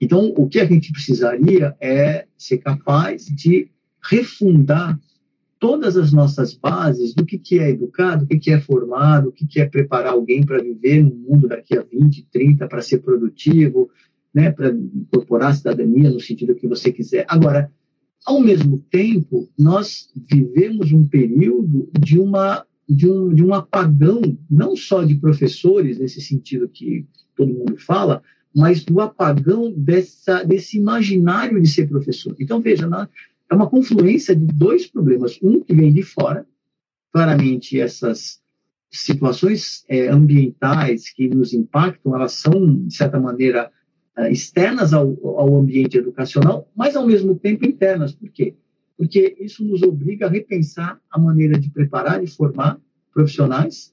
Speaker 5: Então, o que a gente precisaria é ser capaz de refundar todas as nossas bases do que, que é educado, o que, que é formado, o que, que é preparar alguém para viver no mundo daqui a 20, 30, para ser produtivo, né, para incorporar a cidadania no sentido que você quiser. Agora, ao mesmo tempo, nós vivemos um período de, uma, de, um, de um apagão, não só de professores, nesse sentido que todo mundo fala, mas do apagão dessa, desse imaginário de ser professor. Então, veja, é uma confluência de dois problemas. Um que vem de fora, claramente essas situações é, ambientais que nos impactam, elas são, de certa maneira, é, externas ao, ao ambiente educacional, mas, ao mesmo tempo, internas. Por quê? Porque isso nos obriga a repensar a maneira de preparar e formar profissionais,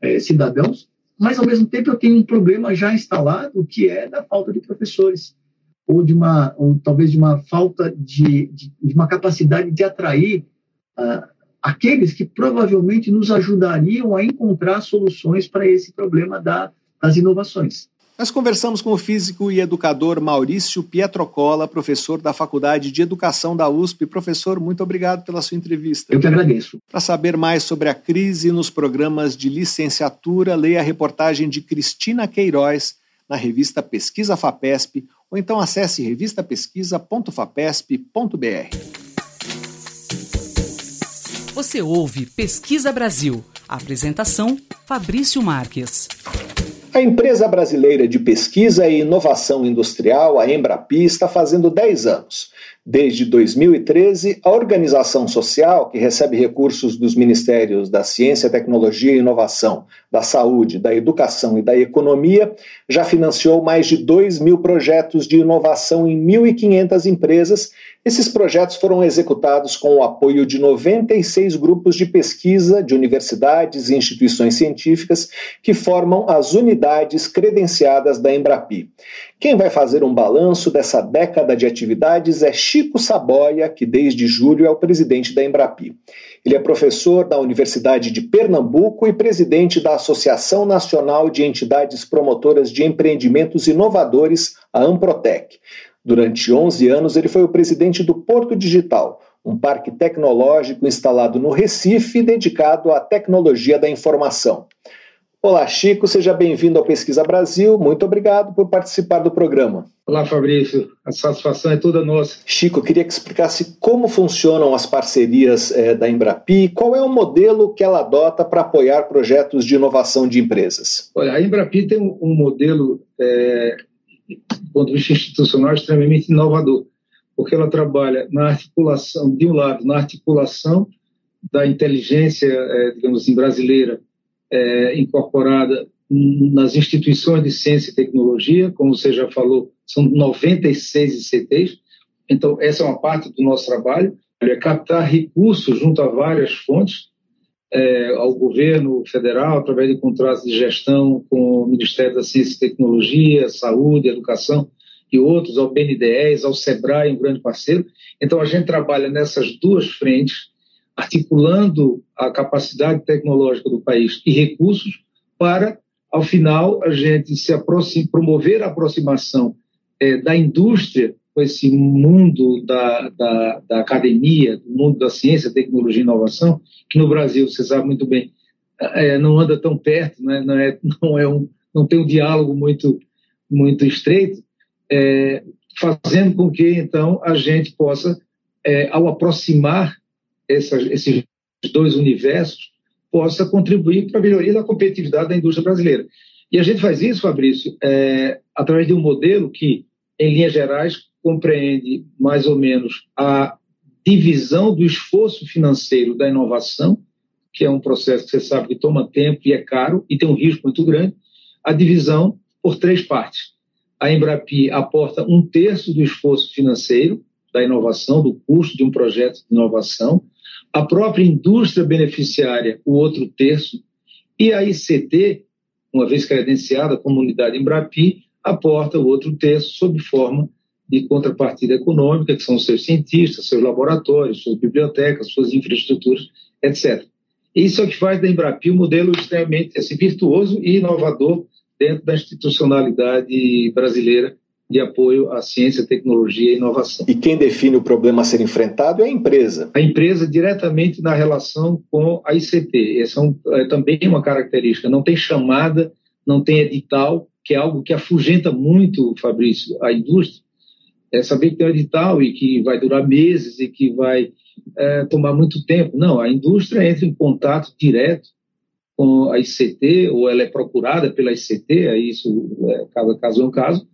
Speaker 5: é, cidadãos, mas ao mesmo tempo eu tenho um problema já instalado que é da falta de professores ou de uma ou talvez de uma falta de, de, de uma capacidade de atrair uh, aqueles que provavelmente nos ajudariam a encontrar soluções para esse problema da, das inovações.
Speaker 1: Nós conversamos com o físico e educador Maurício Pietrocola, professor da Faculdade de Educação da USP. Professor, muito obrigado pela sua entrevista.
Speaker 5: Eu que agradeço.
Speaker 1: Para saber mais sobre a crise nos programas de licenciatura, leia a reportagem de Cristina Queiroz na revista Pesquisa FAPESP ou então acesse revistapesquisa.fapesp.br.
Speaker 2: Você ouve Pesquisa Brasil. A apresentação Fabrício Marques.
Speaker 1: A empresa brasileira de pesquisa e inovação industrial, a Embrapi, está fazendo 10 anos. Desde 2013, a organização social, que recebe recursos dos Ministérios da Ciência, Tecnologia e Inovação, da Saúde, da Educação e da Economia, já financiou mais de 2 mil projetos de inovação em 1.500 empresas. Esses projetos foram executados com o apoio de 96 grupos de pesquisa de universidades e instituições científicas que formam as unidades credenciadas da Embrapi. Quem vai fazer um balanço dessa década de atividades é Chico Saboia, que desde julho é o presidente da Embrapi. Ele é professor da Universidade de Pernambuco e presidente da Associação Nacional de Entidades Promotoras de Empreendimentos Inovadores, a Amprotec. Durante 11 anos, ele foi o presidente do Porto Digital, um parque tecnológico instalado no Recife dedicado à tecnologia da informação. Olá, Chico, seja bem-vindo ao Pesquisa Brasil. Muito obrigado por participar do programa.
Speaker 6: Olá, Fabrício. A satisfação é toda nossa.
Speaker 1: Chico, queria que explicasse como funcionam as parcerias é, da Embrapi, qual é o modelo que ela adota para apoiar projetos de inovação de empresas.
Speaker 6: Olha, a Embrapi tem um, um modelo, é, do ponto de vista institucional, extremamente inovador, porque ela trabalha na articulação, de um lado, na articulação da inteligência, é, digamos assim, brasileira é, incorporada nas instituições de ciência e tecnologia, como você já falou, são 96 ICTs. Então, essa é uma parte do nosso trabalho, é captar recursos junto a várias fontes, é, ao governo federal, através de contratos de gestão com o Ministério da Ciência e Tecnologia, Saúde, Educação e outros, ao BNDES, ao SEBRAE, um grande parceiro. Então, a gente trabalha nessas duas frentes, articulando a capacidade tecnológica do país e recursos para, ao final, a gente se promover a aproximação é, da indústria com esse mundo da, da, da, academia, do mundo da ciência, tecnologia e inovação, que no Brasil, você sabe muito bem, é, não anda tão perto, né? não, é, não, é um, não tem um diálogo muito, muito estreito, é, fazendo com que, então, a gente possa, é, ao aproximar essas, esses dois universos possa contribuir para a melhoria da competitividade da indústria brasileira. E a gente faz isso, Fabrício, é, através de um modelo que, em linhas gerais, compreende mais ou menos a divisão do esforço financeiro da inovação, que é um processo que você sabe que toma tempo e é caro e tem um risco muito grande, a divisão por três partes. A Embrapi aporta um terço do esforço financeiro da inovação, do custo de um projeto de inovação, a própria indústria beneficiária, o outro terço, e a ICT, uma vez credenciada como unidade Embrapi, aporta o outro terço sob forma de contrapartida econômica, que são seus cientistas, seus laboratórios, suas bibliotecas, suas infraestruturas, etc. Isso é o que faz da Embrapi um modelo extremamente assim, virtuoso e inovador dentro da institucionalidade brasileira de apoio à ciência, tecnologia e inovação.
Speaker 1: E quem define o problema a ser enfrentado é a empresa.
Speaker 6: A empresa diretamente na relação com a ICT. Essa é, um, é também uma característica. Não tem chamada, não tem edital, que é algo que afugenta muito, Fabrício, a indústria. É saber que tem um edital e que vai durar meses e que vai é, tomar muito tempo. Não, a indústria entra em contato direto com a ICT, ou ela é procurada pela ICT, aí isso é, cada caso é um caso,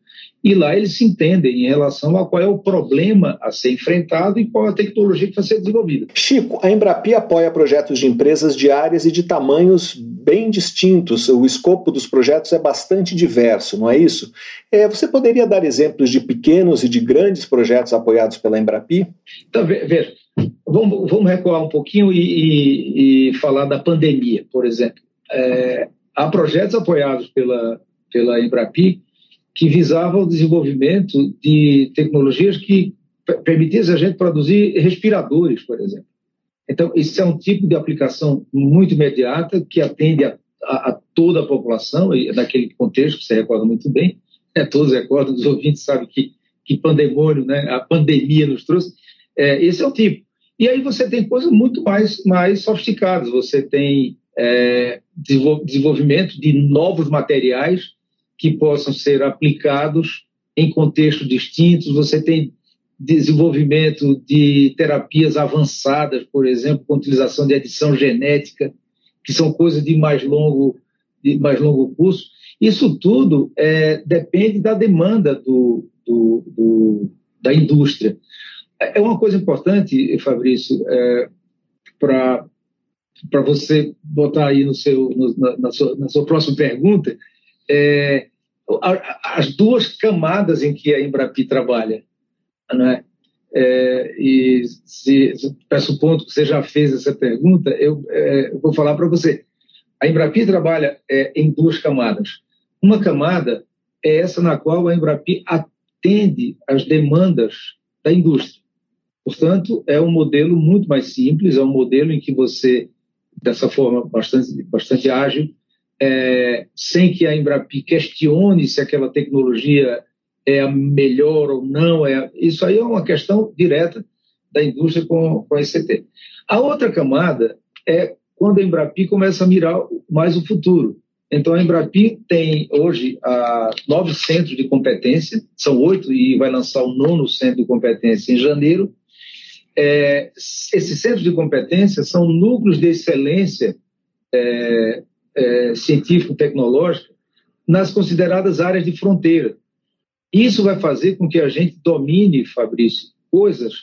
Speaker 6: e lá eles se entendem em relação a qual é o problema a ser enfrentado e qual é a tecnologia que vai ser desenvolvida.
Speaker 1: Chico, a Embrapi apoia projetos de empresas de áreas e de tamanhos bem distintos. O escopo dos projetos é bastante diverso, não é isso? É, você poderia dar exemplos de pequenos e de grandes projetos apoiados pela Embrapi?
Speaker 6: Então, veja, vamos, vamos recuar um pouquinho e, e, e falar da pandemia, por exemplo. É, há projetos apoiados pela, pela Embrapi que visava o desenvolvimento de tecnologias que permitissem a gente produzir respiradores, por exemplo. Então, isso é um tipo de aplicação muito imediata que atende a, a, a toda a população, e naquele contexto que você recorda muito bem, né, todos recordam, os ouvintes sabem que, que pandemônio, né, a pandemia nos trouxe. É, esse é o tipo. E aí você tem coisas muito mais, mais sofisticadas. Você tem é, desenvolvimento de novos materiais que possam ser aplicados em contextos distintos. Você tem desenvolvimento de terapias avançadas, por exemplo, com utilização de edição genética, que são coisas de mais longo, de mais longo curso. Isso tudo é, depende da demanda do, do, do, da indústria. é uma coisa importante, Fabrício, é, para você botar aí no seu, no, na, na, sua, na sua próxima pergunta, é, as duas camadas em que a Embrapi trabalha. Né? É, e se, se ponto que você já fez essa pergunta, eu, é, eu vou falar para você. A Embrapi trabalha é, em duas camadas. Uma camada é essa na qual a Embrapi atende às demandas da indústria. Portanto, é um modelo muito mais simples, é um modelo em que você, dessa forma bastante, bastante ágil, é, sem que a Embrapi questione se aquela tecnologia é a melhor ou não, é, isso aí é uma questão direta da indústria com, com a ICT. A outra camada é quando a Embrapi começa a mirar mais o futuro. Então, a Embrapi tem hoje nove centros de competência, são oito, e vai lançar o nono centro de competência em janeiro. É, esses centros de competência são núcleos de excelência é, é, científico-tecnológica nas consideradas áreas de fronteira. Isso vai fazer com que a gente domine, Fabrício, coisas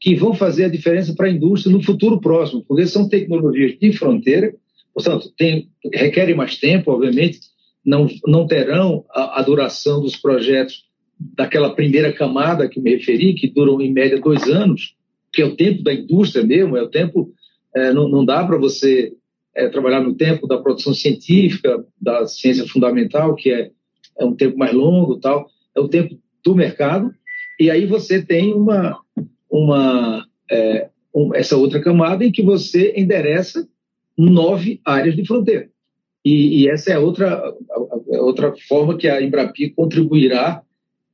Speaker 6: que vão fazer a diferença para a indústria no futuro próximo, porque são tecnologias de fronteira Portanto, tem, requerem mais tempo, obviamente, não, não terão a, a, duração dos projetos daquela primeira camada que me referi, que duram em média dois anos, que é o tempo da indústria mesmo, é o tempo, é, não, não dá para você é, trabalhar no tempo da produção científica, da ciência fundamental, que é, é um tempo mais longo, tal, é o tempo do mercado, e aí você tem uma, uma é, um, essa outra camada em que você endereça nove áreas de fronteira. E, e essa é outra, outra forma que a Embrapi contribuirá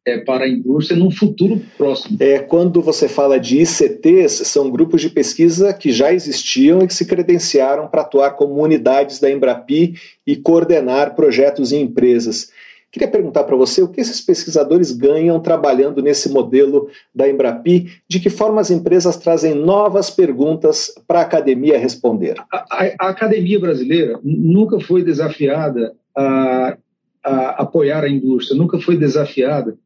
Speaker 6: é, para a indústria num futuro próximo.
Speaker 1: É, quando você fala de ICTs, são grupos de pesquisa que já existiam e que se credenciaram para atuar como unidades da Embrapi e coordenar projetos em empresas. Queria perguntar para você o que esses pesquisadores ganham trabalhando nesse modelo da Embrapi, de que forma as empresas trazem novas perguntas para a academia responder.
Speaker 6: A, a, a, academia brasileira nunca foi desafiada a, a apoiar a indústria, nunca foi desafiada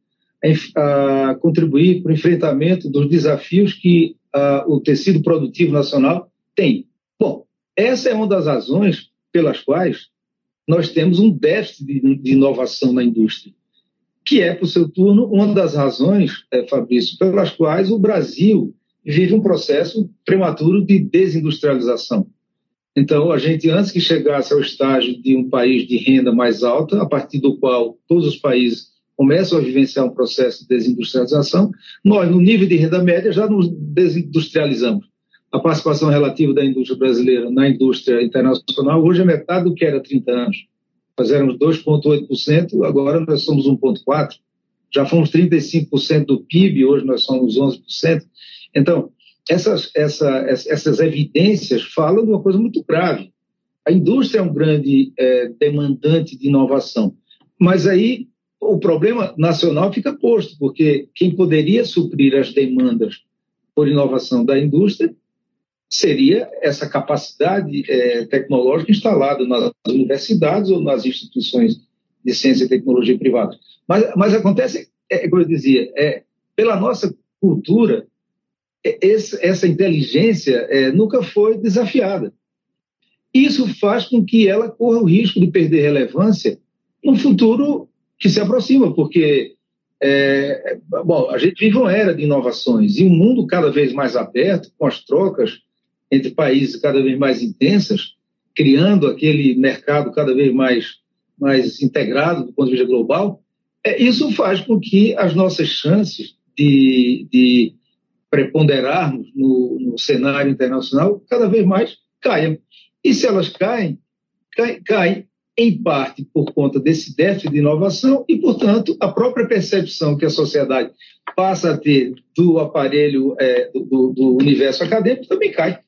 Speaker 6: a, contribuir para o enfrentamento dos desafios que a, o tecido produtivo nacional tem. Bom, essa é uma das razões pelas quais nós temos um déficit de, de inovação na indústria, que é, por seu turno, uma das razões, é, Fabrício, pelas quais o Brasil vive um processo prematuro de desindustrialização. Então, a gente, antes que chegasse ao estágio de um país de renda mais alta, a partir do qual todos os países começam a vivenciar um processo de desindustrialização, nós, no nível de renda média, já nos desindustrializamos a participação relativa da indústria brasileira na indústria internacional hoje é metade do que era há 30 anos. Nós éramos 2,8%, agora nós somos 1,4%. Já fomos 35% do PIB, hoje nós somos 11%. Então, essas, essa, essas evidências falam de uma coisa muito grave. A indústria é um grande é, demandante de inovação, mas aí o problema nacional fica posto, porque quem poderia suprir as demandas por inovação da indústria seria essa capacidade é, tecnológica instalada nas universidades ou nas instituições de ciência e tecnologia privadas. Mas, mas acontece, é, como eu dizia, é, pela nossa cultura, é, esse, essa inteligência é, nunca foi desafiada. Isso faz com que ela corra o risco de perder relevância no futuro que se aproxima, porque é, bom, a gente vive uma era de inovações e um mundo cada vez mais aberto, com as trocas entre países cada vez mais intensas, criando aquele mercado cada vez mais, mais integrado do ponto de vista global, é, isso faz com que as nossas chances de, de preponderarmos no, no, cenário internacional cada vez mais caiam. E se elas caem, caem, caem em parte por conta desse déficit de inovação e, portanto, a própria percepção que a sociedade passa a ter do aparelho é, do, do, universo acadêmico também cai.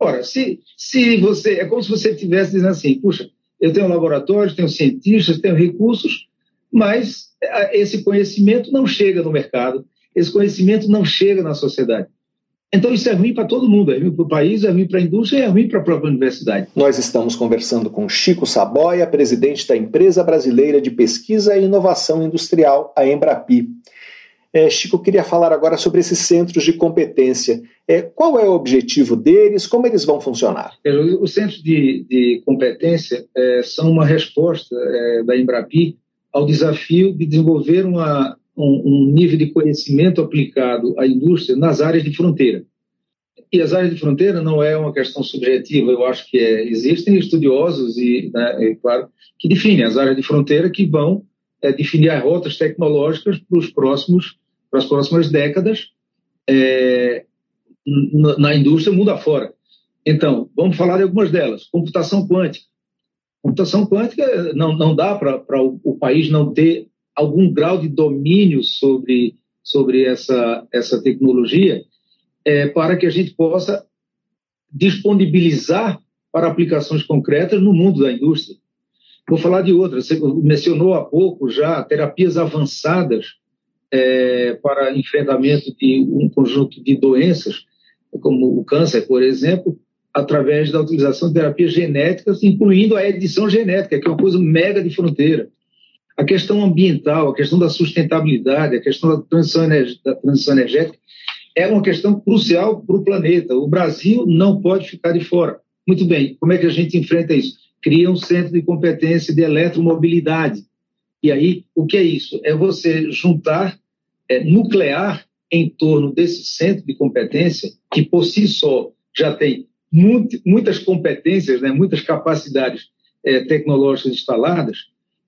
Speaker 6: Ora, se, se você. É como se você estivesse dizendo assim: puxa, eu tenho um laboratório, tenho cientistas, tenho recursos, mas esse conhecimento não chega no mercado, esse conhecimento não chega na sociedade. Então isso é ruim para todo mundo, é ruim para o país, é ruim para a indústria, é ruim para a própria universidade.
Speaker 1: Nós estamos conversando com Chico Saboia, presidente da Empresa Brasileira de Pesquisa e Inovação Industrial, a Embrapi. É, Chico, eu queria falar agora sobre esses centros de competência. É, qual é o objetivo deles? Como eles vão funcionar?
Speaker 6: É, os centros de, de competência é, são uma resposta é, da Embrapi ao desafio de desenvolver uma, um, um nível de conhecimento aplicado à indústria nas áreas de fronteira. E as áreas de fronteira não é uma questão subjetiva, eu acho que é, existem estudiosos e, né, é claro, que definem as áreas de fronteira que vão é, definir as rotas tecnológicas para os próximos para as próximas décadas é, na, na indústria mundo afora. Então, vamos falar de algumas delas. Computação quântica. Computação quântica não, não dá para o, o país não ter algum grau de domínio sobre, sobre essa, essa tecnologia é, para que a gente possa disponibilizar para aplicações concretas no mundo da indústria. Vou falar de outras. Você mencionou há pouco já terapias avançadas é, para enfrentamento de um conjunto de doenças, como o câncer, por exemplo, através da utilização de terapias genéticas, incluindo a edição genética, que é uma coisa mega de fronteira. A questão ambiental, a questão da sustentabilidade, a questão da transição, da transição energética é uma questão crucial para o planeta. O Brasil não pode ficar de fora. Muito bem, como é que a gente enfrenta isso? Cria um centro de competência de eletromobilidade. E aí, o que é isso? É você juntar é, nuclear em torno desse centro de competência, que por si só já tem muito, muitas competências, né, muitas capacidades é, tecnológicas instaladas,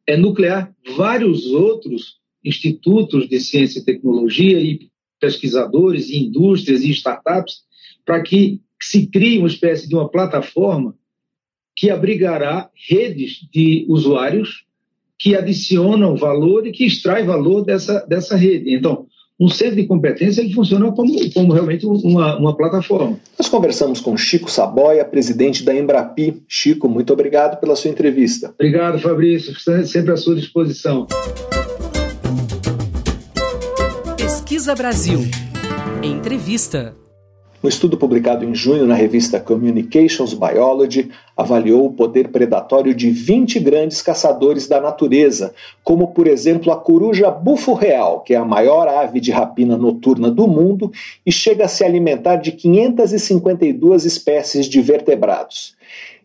Speaker 6: é nuclear vários outros institutos de ciência e tecnologia e pesquisadores, e indústrias e startups, para que se crie uma espécie de uma plataforma que abrigará redes de usuários que adicionam valor e que extrai valor dessa, dessa rede. Então, um centro de competência ele funciona como, como realmente uma, uma plataforma.
Speaker 1: Nós conversamos com Chico Saboia, presidente da Embrapi. Chico, muito obrigado pela sua entrevista.
Speaker 6: Obrigado, Fabrício. Sempre à sua disposição.
Speaker 2: Pesquisa Brasil. Entrevista.
Speaker 1: Um estudo publicado em junho na revista Communications Biology avaliou o poder predatório de 20 grandes caçadores da natureza, como por exemplo a coruja bufo real, que é a maior ave de rapina noturna do mundo e chega a se alimentar de 552 espécies de vertebrados.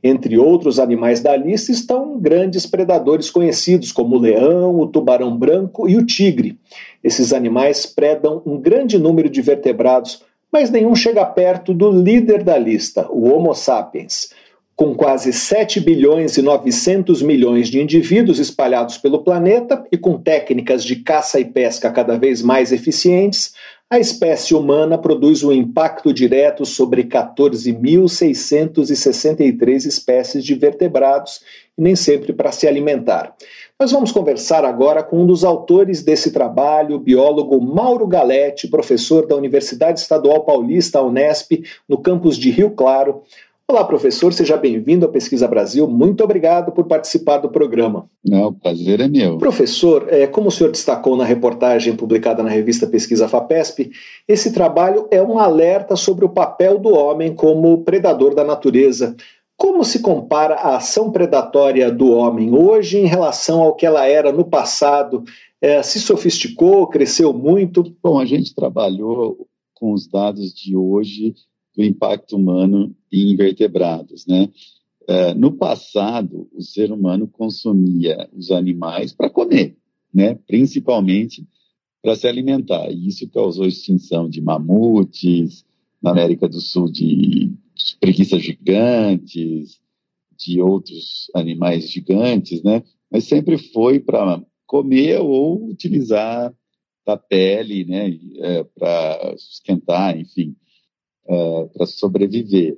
Speaker 1: Entre outros animais da lista estão grandes predadores conhecidos, como o leão, o tubarão branco e o tigre. Esses animais predam um grande número de vertebrados mas nenhum chega perto do líder da lista, o Homo sapiens. Com quase 7 bilhões e 900 milhões de indivíduos espalhados pelo planeta e com técnicas de caça e pesca cada vez mais eficientes, a espécie humana produz um impacto direto sobre 14.663 espécies de vertebrados, e nem sempre para se alimentar. Nós vamos conversar agora com um dos autores desse trabalho, o biólogo Mauro Galete, professor da Universidade Estadual Paulista, Unesp, no campus de Rio Claro. Olá, professor, seja bem-vindo à Pesquisa Brasil. Muito obrigado por participar do programa.
Speaker 7: Não, o prazer é meu.
Speaker 1: Professor, é, como o senhor destacou na reportagem publicada na revista Pesquisa FAPESP, esse trabalho é um alerta sobre o papel do homem como predador da natureza. Como se compara a ação predatória do homem hoje em relação ao que ela era no passado? É, se sofisticou, cresceu muito?
Speaker 7: Bom, a gente trabalhou com os dados de hoje do impacto humano em invertebrados, né? É, no passado, o ser humano consumia os animais para comer, né? Principalmente para se alimentar. E isso causou extinção de mamutes, na América do Sul de preguiças gigantes, de outros animais gigantes, né? Mas sempre foi para comer ou utilizar da pele, né? É, para esquentar, enfim, é, para sobreviver.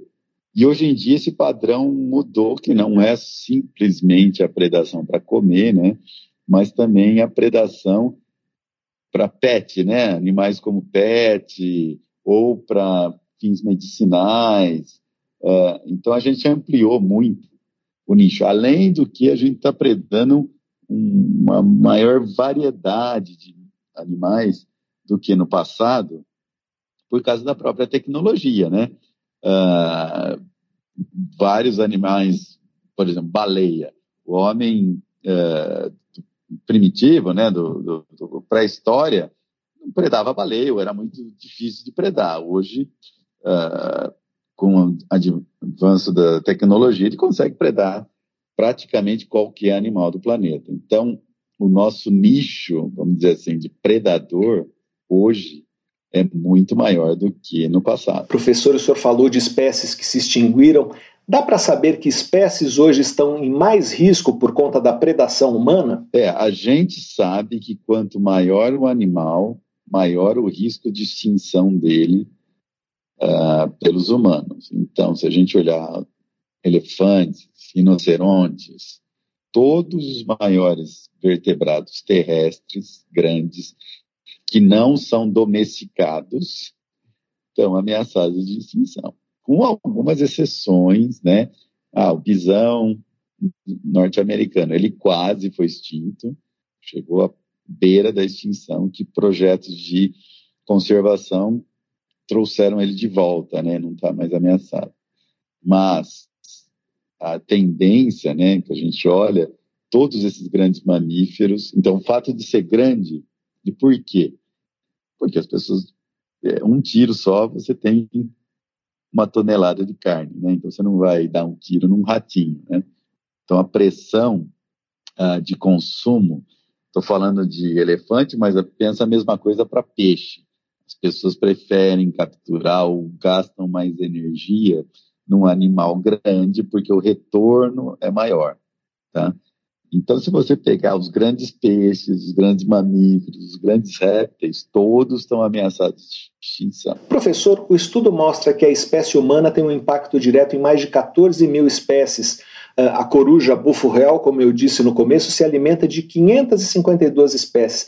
Speaker 7: E hoje em dia esse padrão mudou, que não é simplesmente a predação para comer, né? Mas também a predação para pet, né? Animais como pet ou para fins medicinais. Uh, então a gente ampliou muito o nicho, além do que a gente está predando uma maior variedade de animais do que no passado, por causa da própria tecnologia, né? Uh, vários animais, por exemplo, baleia. O homem uh, primitivo, né, do, do, do pré-história, predava baleia, era muito difícil de predar. Hoje, uh, com o avanço da tecnologia, ele consegue predar praticamente qualquer animal do planeta. Então, o nosso nicho, vamos dizer assim, de predador, hoje, é muito maior do que no passado.
Speaker 1: Professor, o senhor falou de espécies que se extinguiram. Dá para saber que espécies hoje estão em mais risco por conta da predação humana?
Speaker 7: É, a gente sabe que quanto maior o animal, maior o risco de extinção dele uh, pelos humanos. Então, se a gente olhar elefantes, rinocerontes, todos os maiores vertebrados terrestres grandes que não são domesticados estão ameaçados de extinção com algumas exceções, né? Ah, o bisão norte-americano, ele quase foi extinto, chegou à beira da extinção, que projetos de conservação trouxeram ele de volta, né? Não está mais ameaçado. Mas a tendência, né, que a gente olha, todos esses grandes mamíferos, então o fato de ser grande, e por quê? Porque as pessoas, é, um tiro só, você tem uma tonelada de carne, né? Então você não vai dar um tiro num ratinho, né? Então a pressão uh, de consumo, estou falando de elefante, mas pensa a mesma coisa para peixe. As pessoas preferem capturar ou gastam mais energia num animal grande porque o retorno é maior, tá? Então, se você pegar os grandes peixes, os grandes mamíferos, os grandes répteis, todos estão ameaçados de extinção.
Speaker 1: Professor, o estudo mostra que a espécie humana tem um impacto direto em mais de 14 mil espécies. Ah, a coruja bufo-real, como eu disse no começo, se alimenta de 552 espécies.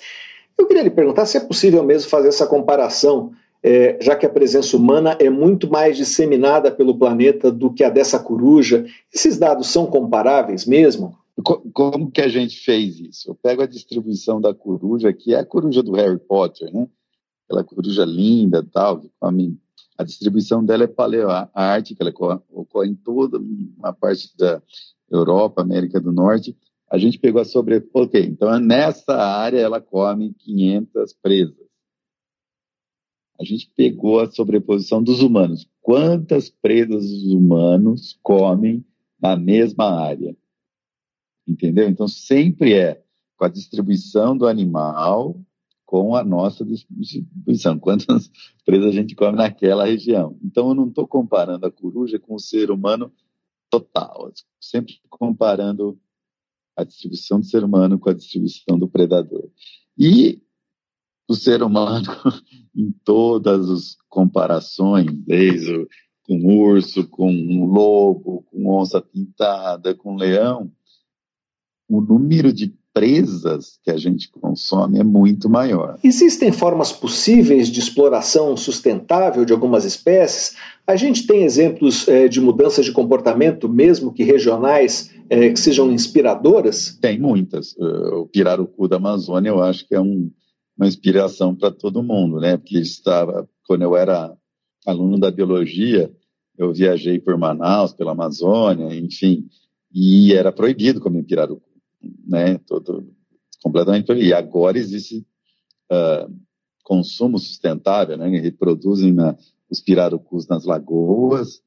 Speaker 1: Eu queria lhe perguntar se é possível mesmo fazer essa comparação, é, já que a presença humana é muito mais disseminada pelo planeta do que a dessa coruja. Esses dados são comparáveis mesmo?
Speaker 7: Como que a gente fez isso? Eu pego a distribuição da coruja, que é a coruja do Harry Potter, né? Aquela coruja linda tal, a distribuição dela é paleoártica, ela ocorre em toda uma parte da Europa, América do Norte. A gente pegou a sobre... Ok, então nessa área ela come 500 presas. A gente pegou a sobreposição dos humanos. Quantas presas os humanos comem na mesma área? entendeu? Então sempre é com a distribuição do animal com a nossa distribuição, quantas presas a gente come naquela região. Então eu não estou comparando a coruja com o ser humano total, sempre comparando a distribuição do ser humano com a distribuição do predador. E o ser humano, em todas as comparações, desde o, com urso, com um lobo, com onça pintada, com leão, o número de presas que a gente consome é muito maior.
Speaker 1: Existem formas possíveis de exploração sustentável de algumas espécies? A gente tem exemplos é, de mudanças de comportamento, mesmo que regionais, é, que sejam inspiradoras?
Speaker 7: Tem muitas. Uh, o pirarucu da Amazônia eu acho que é um, uma inspiração para todo mundo, né? Porque estava, quando eu era aluno da biologia, eu viajei por Manaus, pela Amazônia, enfim, e era proibido comer pirarucu né, todo completamente. E agora existe uh, consumo sustentável, né, reproduzem na, os pirarucus nas lagoas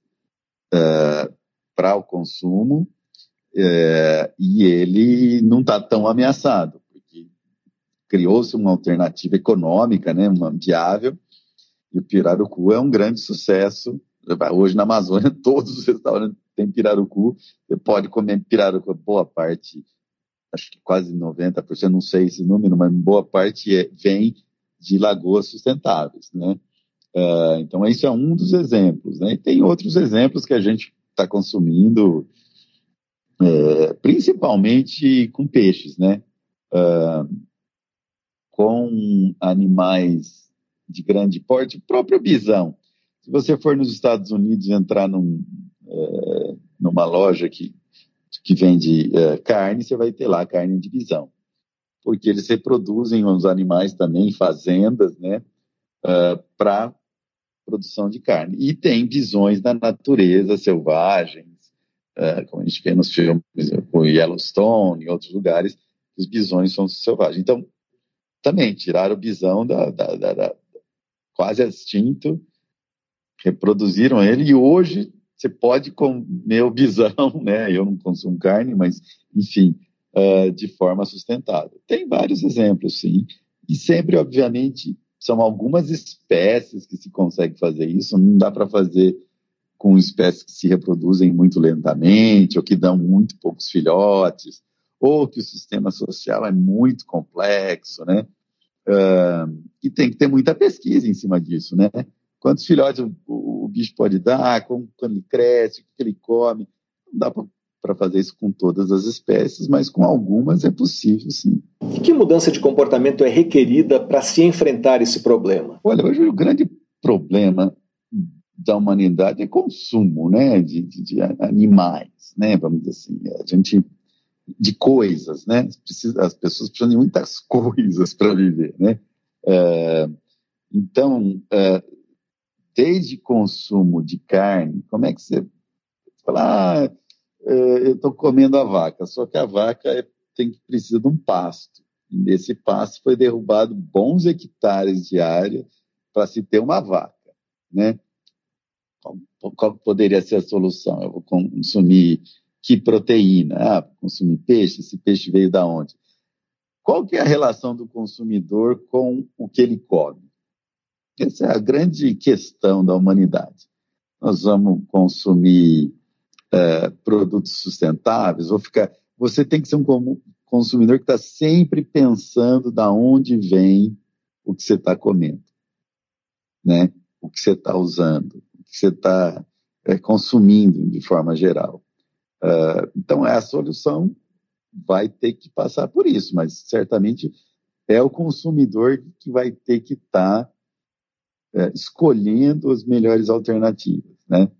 Speaker 7: uh, para o consumo uh, e ele não está tão ameaçado porque criou-se uma alternativa econômica, né, uma viável e o pirarucu é um grande sucesso. Hoje na Amazônia todos os restaurantes têm pirarucu você pode comer pirarucu boa parte acho que quase 90%, não sei esse número, mas boa parte é, vem de lagoas sustentáveis, né? Uh, então, esse é um dos exemplos, né? E tem outros exemplos que a gente está consumindo, é, principalmente com peixes, né? Uh, com animais de grande porte, o próprio bisão. Se você for nos Estados Unidos e entrar num, é, numa loja que que vende uh, carne, você vai ter lá carne de bisão. Porque eles reproduzem os animais também em fazendas, né, uh, é, para produção de carne. E tem bisões da natureza selvagens, uh, como a gente vê nos filmes, o Yellowstone e outros lugares, os bisões são selvagens. Então, também tiraram o bisão da, da, da, da quase extinto, reproduziram ele e hoje você pode comer o bisão, né? Eu não consumo carne, mas enfim, uh, de forma sustentável. Tem vários exemplos, sim, e sempre, obviamente, são algumas espécies que se consegue fazer isso. Não dá para fazer com espécies que se reproduzem muito lentamente ou que dão muito poucos filhotes ou que o sistema social é muito complexo, né? Uh, e tem que ter muita pesquisa em cima disso, né? Quantos filhotes o, o, o bicho pode dar, como, quando ele cresce, o que ele come. Não dá para fazer isso com todas as espécies, mas com algumas é possível, sim.
Speaker 1: E que mudança de comportamento é requerida para se enfrentar esse problema?
Speaker 7: Olha, hoje o grande problema da humanidade é consumo, né, de, de, de animais, né, vamos dizer assim, a gente de coisas, né? Precisa, as pessoas precisam de muitas coisas para viver, né? É, então, é, desde consumo de carne, como é que você fala, ah, é, eu estou comendo a vaca, só que a vaca é, tem que precisa de um pasto. E nesse pasto foi derrubado bons hectares de área para se ter uma vaca, né? Qual, qual poderia ser a solução? Eu vou consumir que proteína? Ah, consumir peixe, esse peixe veio da onde? Qual que é a relação do consumidor com o que ele come? Essa é a grande questão da humanidade. Nós vamos consumir é, produtos sustentáveis, ou ficar. Você tem que ser um consumidor que está sempre pensando da onde vem o que você está comendo, né? O que você está usando, o que você está é, consumindo de forma geral. Uh, então, a solução vai ter que passar por isso, mas certamente é o consumidor que vai ter que estar tá, uh, escolhendo as melhores alternativas, né?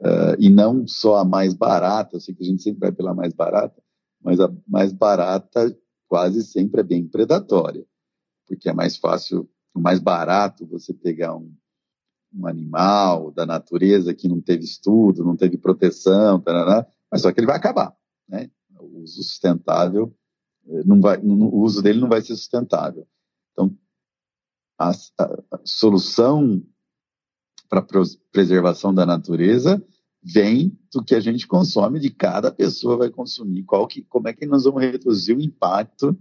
Speaker 7: Uh, e não só a mais barata, eu sei que a gente sempre vai pela mais barata, mas a mais barata quase sempre é bem predatória, porque é mais fácil, o mais barato você pegar um, um animal da natureza que não teve estudo, não teve proteção, tarará, mas só que ele vai acabar, né? O uso sustentável, eh, não vai, o uso dele não vai ser sustentável. Então, a, a, solução para a preservação da natureza vem do que a gente consome, de cada pessoa vai consumir, qual que, como é que nós vamos reduzir o impacto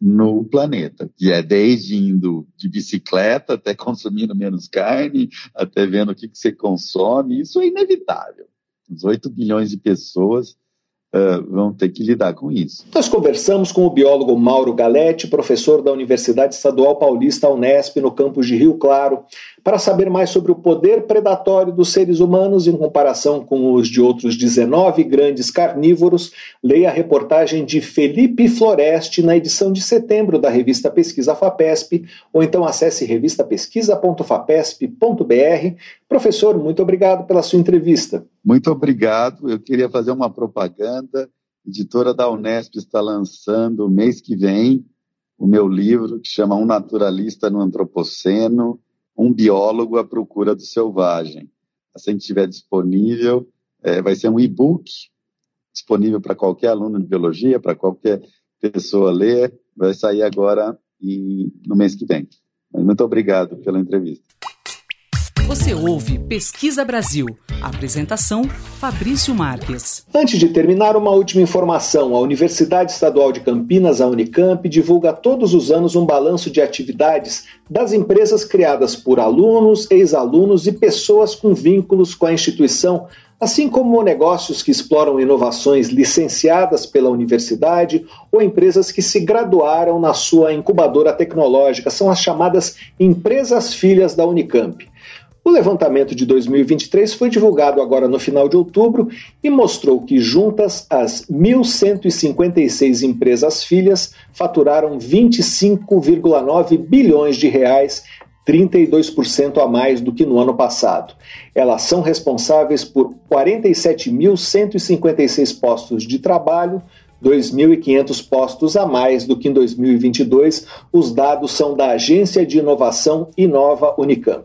Speaker 7: no planeta, que é desde indo de bicicleta até consumindo menos carne, até vendo o que, que você consome, isso é inevitável. Uns 8 bilhões de pessoas uh, vão ter que lidar com isso.
Speaker 1: Nós conversamos com o biólogo Mauro Galetti, professor da Universidade Estadual Paulista Unesp, no campus de Rio Claro, para saber mais sobre o poder predatório dos seres humanos em comparação com os de outros 19 grandes carnívoros, leia a reportagem de Felipe Floreste na edição de setembro da revista Pesquisa FAPESP, ou então acesse revistapesquisa.fapesp.br. Professor, muito obrigado pela sua entrevista.
Speaker 7: Muito obrigado. Eu queria fazer uma propaganda. Editora da Unesp está lançando mês que vem o meu livro que chama Um Naturalista no Antropoceno um biólogo à procura do selvagem. Assim que estiver disponível, é, vai ser um e-book disponível para qualquer aluno de biologia, para qualquer pessoa ler. Vai sair agora e, no mês que vem. Muito obrigado pela entrevista.
Speaker 2: Você ouve Pesquisa Brasil. Apresentação: Fabrício Marques.
Speaker 1: Antes de terminar, uma última informação. A Universidade Estadual de Campinas, a Unicamp, divulga todos os anos um balanço de atividades das empresas criadas por alunos, ex-alunos e pessoas com vínculos com a instituição assim como negócios que exploram inovações licenciadas pela universidade ou empresas que se graduaram na sua incubadora tecnológica, são as chamadas empresas filhas da Unicamp. O levantamento de 2023 foi divulgado agora no final de outubro e mostrou que, juntas, as 1.156 empresas filhas faturaram 25,9 bilhões de reais 32% a mais do que no ano passado. Elas são responsáveis por 47.156 postos de trabalho, 2.500 postos a mais do que em 2022. Os dados são da Agência de Inovação Inova Unicamp.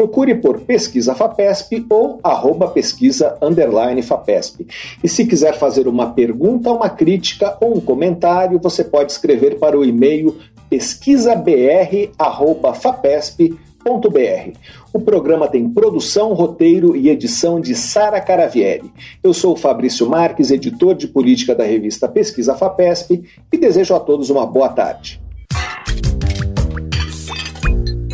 Speaker 1: Procure por Pesquisa FAPESP ou arroba pesquisa underline FAPESP. E se quiser fazer uma pergunta, uma crítica ou um comentário, você pode escrever para o e-mail pesquisabr@fapesp.br. O programa tem produção, roteiro e edição de Sara Caravieri. Eu sou Fabrício Marques, editor de política da revista Pesquisa FAPESP, e desejo a todos uma boa tarde.